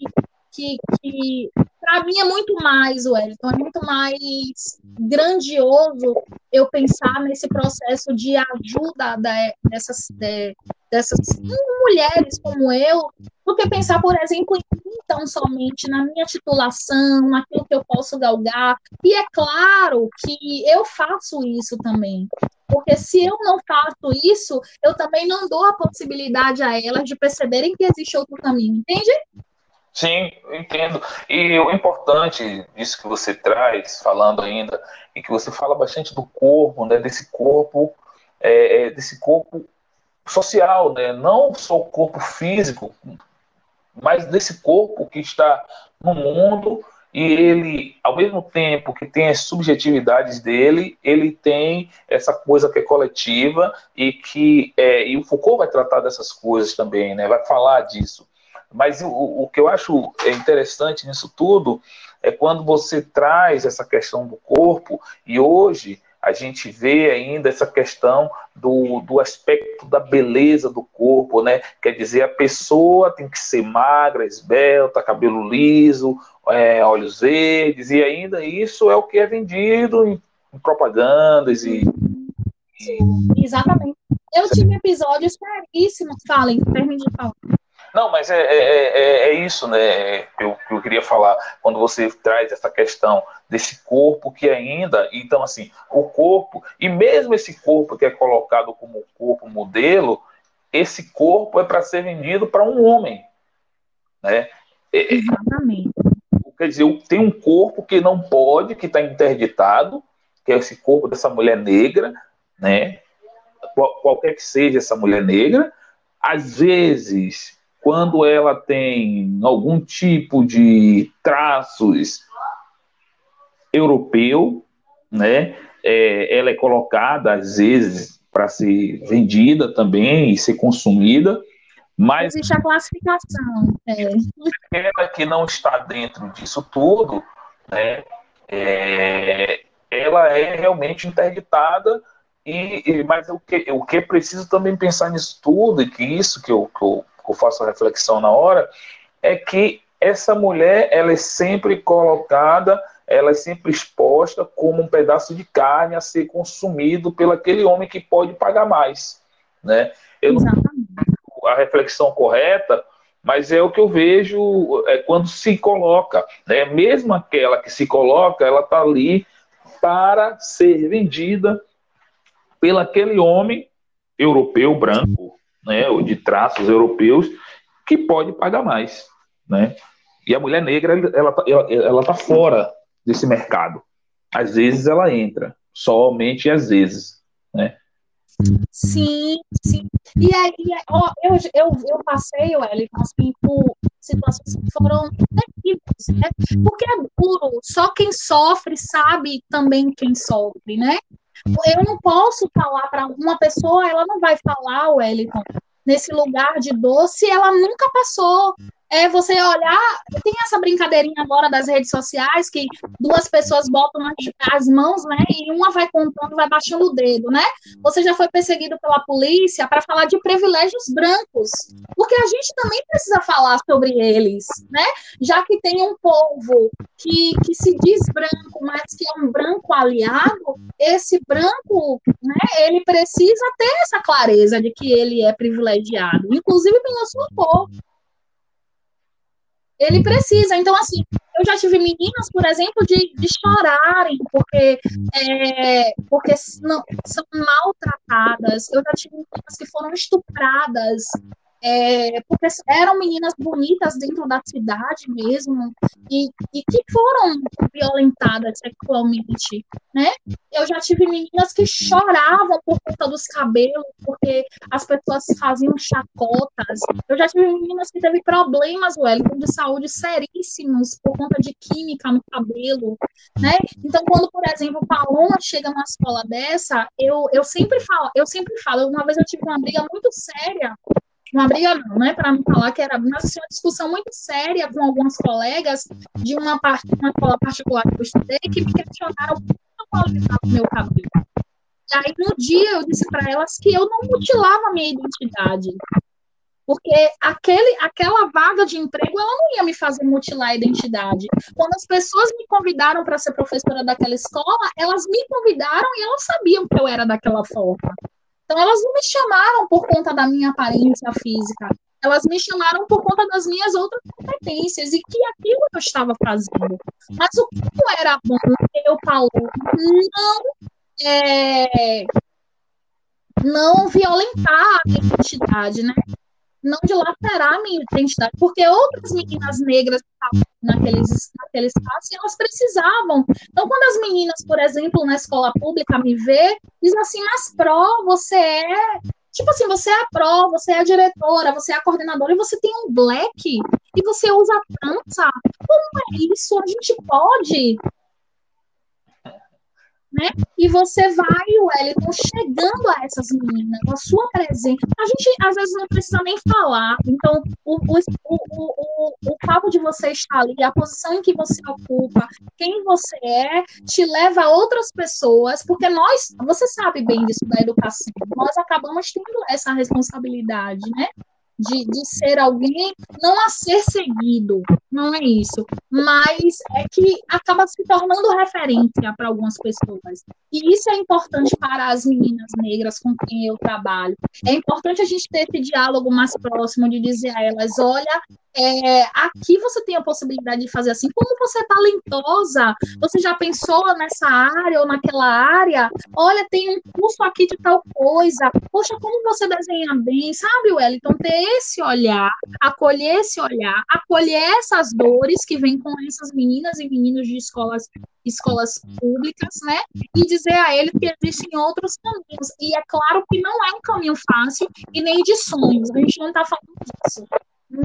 que, que para mim é muito mais, Wellington, é muito mais grandioso eu pensar nesse processo de ajuda de, dessas, de, dessas mulheres como eu, do que pensar, por exemplo, em mim tão somente na minha titulação, naquilo que eu posso galgar. E é claro que eu faço isso também. Porque se eu não faço isso, eu também não dou a possibilidade a elas de perceberem que existe outro caminho, entende? Sim, eu entendo. E o importante disso que você traz, falando ainda, e que você fala bastante do corpo, né, desse corpo, é, é, desse corpo social, né, não só o corpo físico, mas desse corpo que está no mundo e ele, ao mesmo tempo que tem as subjetividades dele, ele tem essa coisa que é coletiva e que é, e o Foucault vai tratar dessas coisas também, né? Vai falar disso. Mas o, o que eu acho interessante nisso tudo é quando você traz essa questão do corpo, e hoje a gente vê ainda essa questão do, do aspecto da beleza do corpo, né? Quer dizer, a pessoa tem que ser magra, esbelta, cabelo liso, é, olhos verdes, e ainda isso é o que é vendido em, em propagandas e, e... Exatamente. Eu tive episódios caríssimos, falem, termine de falar. Não, mas é, é, é, é isso, né? Que eu, que eu queria falar quando você traz essa questão desse corpo que ainda, então assim, o corpo e mesmo esse corpo que é colocado como corpo modelo, esse corpo é para ser vendido para um homem, né? É, é, Exatamente. Quer dizer, tem um corpo que não pode, que está interditado, que é esse corpo dessa mulher negra, né? Qualquer que seja essa mulher negra, às vezes quando ela tem algum tipo de traços europeu, né, é, ela é colocada às vezes para ser vendida também e ser consumida, mas existe a classificação. É. Ela que não está dentro disso tudo, né, é, ela é realmente interditada e, e, mas o que o que é preciso também pensar nisso tudo e que isso que eu, que eu eu faço a reflexão na hora, é que essa mulher ela é sempre colocada, ela é sempre exposta como um pedaço de carne a ser consumido pelo aquele homem que pode pagar mais, né? Eu não a reflexão correta, mas é o que eu vejo é quando se coloca, né? Mesmo aquela que se coloca, ela está ali para ser vendida pelo aquele homem europeu branco, né, ou de traços europeus, que pode pagar mais, né? E a mulher negra, ela tá, ela, ela tá fora desse mercado. Às vezes ela entra, somente às vezes, né? Sim, sim. E aí, ó, eu, eu, eu passei, Wellington, assim, por situações que foram terríveis, né? Porque é duro, só quem sofre sabe também quem sofre, né? Eu não posso falar para uma pessoa, ela não vai falar, Wellington, nesse lugar de dor se ela nunca passou é você olhar. Tem essa brincadeirinha agora das redes sociais que duas pessoas botam as mãos, né? E uma vai contando, vai baixando o dedo, né? Você já foi perseguido pela polícia para falar de privilégios brancos, porque a gente também precisa falar sobre eles, né? Já que tem um povo que, que se diz branco, mas que é um branco aliado, esse branco, né? Ele precisa ter essa clareza de que ele é privilegiado, inclusive pela sua cor. Ele precisa. Então, assim, eu já tive meninas, por exemplo, de, de chorarem porque, é, porque não, são maltratadas. Eu já tive meninas que foram estupradas é, porque eram meninas bonitas dentro da cidade mesmo, e, e que foram violentadas sexualmente, né? Eu já tive meninas que choravam por conta dos cabelos, porque as pessoas faziam chacotas. Eu já tive meninas que teve problemas, Wellington, de saúde seríssimos por conta de química no cabelo, né? Então, quando, por exemplo, Paloma chega numa escola dessa, eu, eu sempre falo, eu sempre falo, uma vez eu tive uma briga muito séria uma briga não, né, para não falar que era, mas assim, uma discussão muito séria com algumas colegas de uma parte, uma escola particular que eu estudei, que me questionaram como qualificava o meu cabelo. E aí, no dia, eu disse para elas que eu não mutilava a minha identidade, porque aquele, aquela vaga de emprego, ela não ia me fazer mutilar a identidade. Quando as pessoas me convidaram para ser professora daquela escola, elas me convidaram e elas sabiam que eu era daquela forma. Então, elas não me chamaram por conta da minha aparência física, elas me chamaram por conta das minhas outras competências e que aquilo eu estava fazendo. Mas o que era bom, eu, Paulo, não, é, não violentar a identidade, né? Não dilacerar a minha identidade, porque outras meninas negras estavam naqueles, naquele espaço e elas precisavam. Então, quando as meninas, por exemplo, na escola pública me vê, dizem assim, mas pró, você é Tipo assim, você é a pró, você é a diretora, você é a coordenadora e você tem um black e você usa trança. Como é isso? A gente pode né? E você vai, Wellington, chegando a essas meninas, a sua presença. A gente, às vezes, não precisa nem falar. Então, o, o, o, o, o fato de você estar ali, a posição em que você ocupa, quem você é, te leva a outras pessoas, porque nós, você sabe bem disso da educação, nós acabamos tendo essa responsabilidade, né? De, de ser alguém, não a ser seguido, não é isso, mas é que acaba se tornando referência para algumas pessoas. E isso é importante para as meninas negras com quem eu trabalho. É importante a gente ter esse diálogo mais próximo de dizer a elas: olha, é, aqui você tem a possibilidade de fazer assim. Como você é talentosa, você já pensou nessa área ou naquela área? Olha, tem um curso aqui de tal coisa. Poxa, como você desenha bem, sabe, Wellington? Ter esse olhar, acolher esse olhar, acolher essas dores que vêm com essas meninas e meninos de escolas escolas públicas, né? E dizer a eles que existem outros caminhos. E é claro que não é um caminho fácil e nem de sonhos. A gente não está falando disso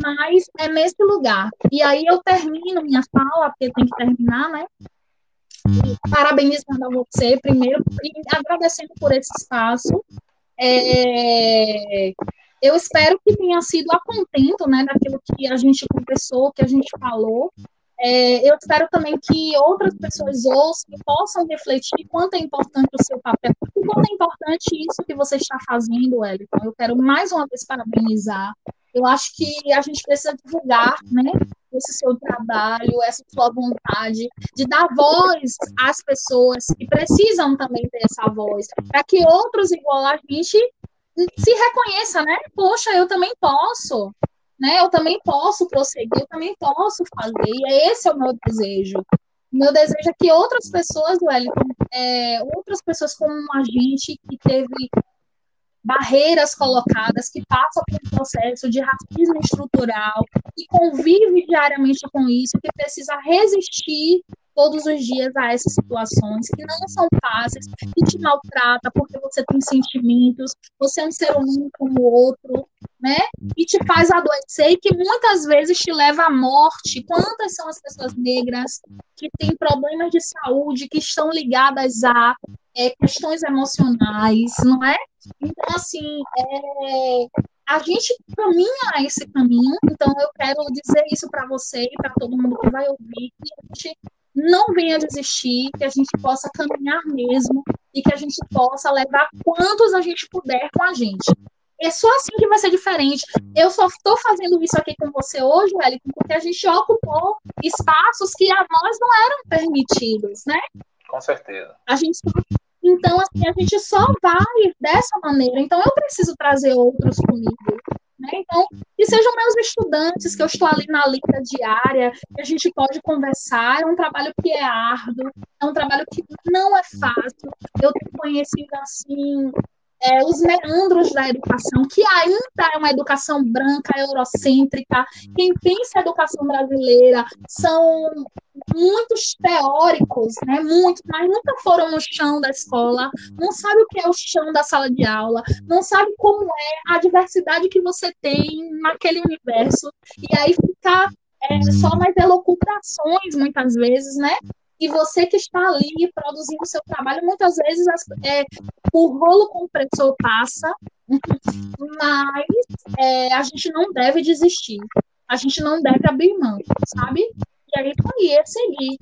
mas é nesse lugar. E aí eu termino minha fala, porque tem que terminar, né? Parabenizando a você, primeiro, e agradecendo por esse espaço. É, eu espero que tenha sido a contento, né, daquilo que a gente conversou, que a gente falou. É, eu espero também que outras pessoas ouçam e possam refletir quanto é importante o seu papel, quanto é importante isso que você está fazendo, Wellington. Eu quero mais uma vez parabenizar eu acho que a gente precisa divulgar, né? Esse seu trabalho, essa sua vontade de dar voz às pessoas que precisam também ter essa voz, para que outros igual a gente se reconheça, né? Poxa, eu também posso, né? Eu também posso prosseguir, eu também posso fazer. E esse é o meu desejo. Meu desejo é que outras pessoas, Wellington, é, outras pessoas como a gente que teve barreiras colocadas, que passam pelo processo de racismo estrutural, e convive diariamente com isso, que precisa resistir todos os dias a essas situações que não são fáceis, que te maltrata porque você tem sentimentos, você é um ser humano como outro, né? E te faz adoecer e que muitas vezes te leva à morte. Quantas são as pessoas negras que têm problemas de saúde que estão ligadas a é, questões emocionais, não é? Então, assim, é, a gente caminha esse caminho, então eu quero dizer isso para você e para todo mundo que vai ouvir, que a gente não venha desistir, que a gente possa caminhar mesmo e que a gente possa levar quantos a gente puder com a gente. É só assim que vai ser diferente. Eu só estou fazendo isso aqui com você hoje, Wellington, porque a gente ocupou espaços que a nós não eram permitidos, né? Com certeza. A gente então, assim, a gente só vai dessa maneira. Então, eu preciso trazer outros comigo. Né? Então, que sejam meus estudantes, que eu estou ali na lista diária, que a gente pode conversar. É um trabalho que é árduo, é um trabalho que não é fácil. Eu tenho conhecido, assim, é, os meandros da educação, que ainda é uma educação branca, eurocêntrica. Quem pensa a educação brasileira são muitos teóricos, né? Muitos, mas nunca foram no chão da escola, não sabe o que é o chão da sala de aula, não sabe como é a diversidade que você tem naquele universo. E aí fica é, só nas elocubrações, muitas vezes, né? E você que está ali produzindo o seu trabalho, muitas vezes é, o rolo compressor passa, mas é, a gente não deve desistir, a gente não deve abrir mão, sabe? E aí, aí é seguir.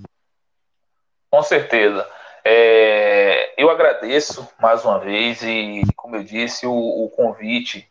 Com certeza. É, eu agradeço mais uma vez e, como eu disse, o, o convite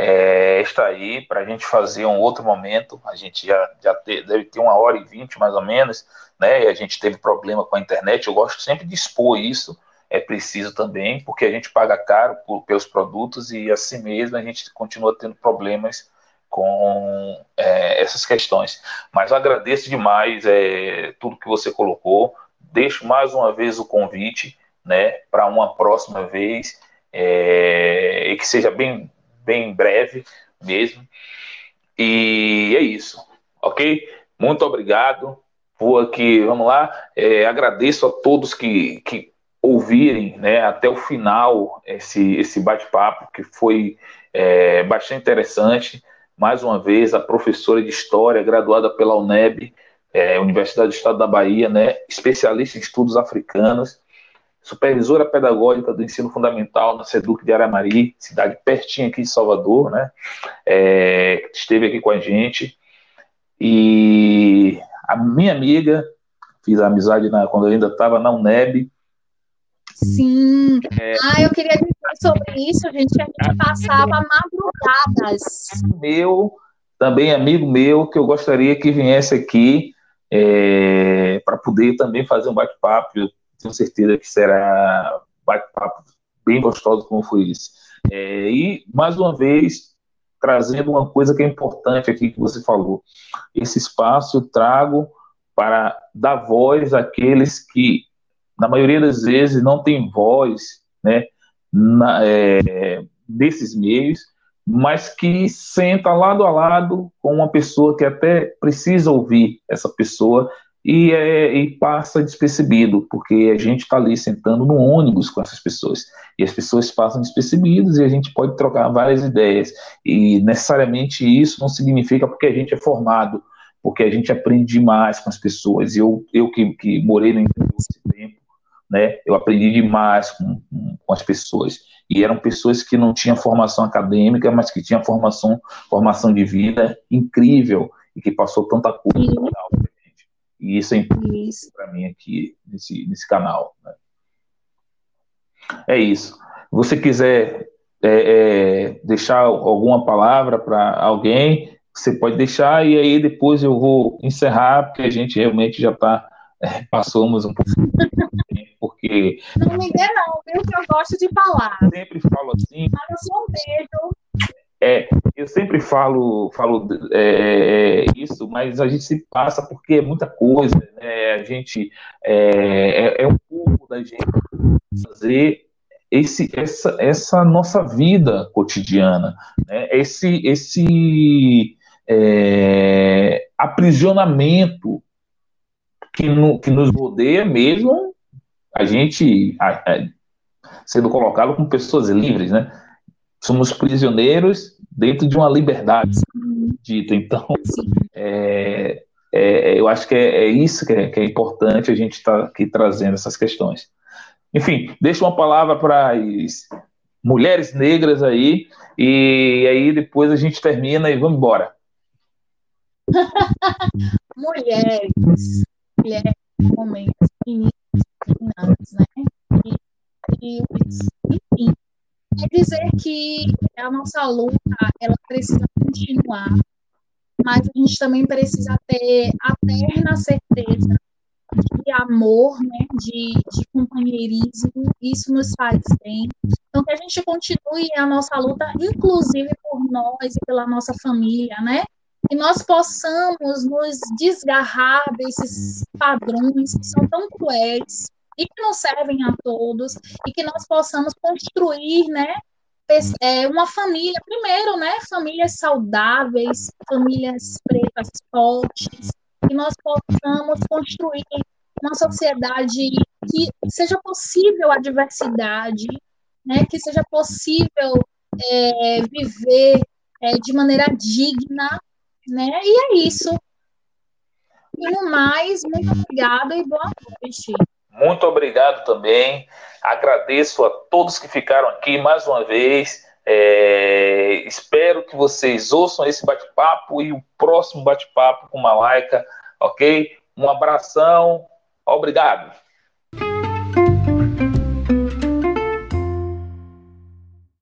é, está aí para a gente fazer um outro momento. A gente já, já te, deve ter uma hora e vinte mais ou menos, né? A gente teve problema com a internet. Eu gosto sempre de expor isso. É preciso também, porque a gente paga caro por, pelos produtos e assim mesmo a gente continua tendo problemas com é, essas questões. Mas agradeço demais é, tudo que você colocou. Deixo mais uma vez o convite, né, para uma próxima vez é, e que seja bem bem breve mesmo. E é isso, ok? Muito obrigado. Vou aqui, vamos lá. É, agradeço a todos que, que ouvirem né, até o final esse, esse bate-papo, que foi é, bastante interessante. Mais uma vez, a professora de História, graduada pela UNEB, é, Universidade do Estado da Bahia, né, especialista em estudos africanos, supervisora pedagógica do ensino fundamental na SEDUC de Aramari, cidade pertinho aqui de Salvador, né? É, esteve aqui com a gente. E a minha amiga, fiz a amizade na, quando eu ainda estava na UNEB. Sim. É, ah, eu queria dizer sobre isso, gente, que a gente passava madrugadas. Meu, também amigo meu, que eu gostaria que viesse aqui é, para poder também fazer um bate-papo tenho certeza que será bate-papo bem gostoso como foi esse. É, e, mais uma vez, trazendo uma coisa que é importante aqui que você falou. Esse espaço eu trago para dar voz àqueles que, na maioria das vezes, não têm voz né, na, é, desses meios, mas que senta lado a lado com uma pessoa que até precisa ouvir essa pessoa e, é, e passa despercebido, porque a gente está ali sentando no ônibus com essas pessoas, e as pessoas passam despercebidas e a gente pode trocar várias ideias, e necessariamente isso não significa porque a gente é formado, porque a gente aprende demais com as pessoas, eu, eu que, que morei no interior esse tempo, né, eu aprendi demais com, com, as pessoas, e eram pessoas que não tinham formação acadêmica, mas que tinham formação, formação de vida incrível, e que passou tanta coisa e isso é importante para mim aqui nesse, nesse canal. Né? É isso. Se você quiser é, é, deixar alguma palavra para alguém, você pode deixar e aí depois eu vou encerrar, porque a gente realmente já está, é, passamos um pouco porque... Não me dê não, viu, que eu gosto de falar. Sempre falo assim. Mas um beijo. É, eu sempre falo, falo é, é, isso, mas a gente se passa porque é muita coisa, né? A gente é, é, é um pouco da gente fazer esse, essa, essa nossa vida cotidiana, né? esse, esse é, aprisionamento que, no, que nos rodeia mesmo, a gente a, a, sendo colocado como pessoas livres, né? Somos prisioneiros dentro de uma liberdade dita. Então, é, é, eu acho que é, é isso que é, que é, importante a gente estar tá aqui trazendo essas questões. Enfim, deixa uma palavra para as mulheres negras aí, e aí depois a gente termina e vamos embora. mulheres, mulheres, homens, meninas, meninas, né? E, e, enfim, Quer dizer que a nossa luta ela precisa continuar, mas a gente também precisa ter a terna certeza de amor, né, de, de companheirismo, isso nos faz bem. Então, que a gente continue a nossa luta, inclusive por nós e pela nossa família, né? Que nós possamos nos desgarrar desses padrões que são tão cruéis, e que nos servem a todos e que nós possamos construir, né, é, uma família, primeiro, né, famílias saudáveis, famílias pretas fortes, que nós possamos construir uma sociedade que seja possível a diversidade, né, que seja possível é, viver é, de maneira digna, né, e é isso. E no mais, muito obrigada e boa noite. Muito obrigado também. Agradeço a todos que ficaram aqui mais uma vez. É, espero que vocês ouçam esse bate-papo e o próximo bate-papo com Malaika, ok? Um abração, obrigado.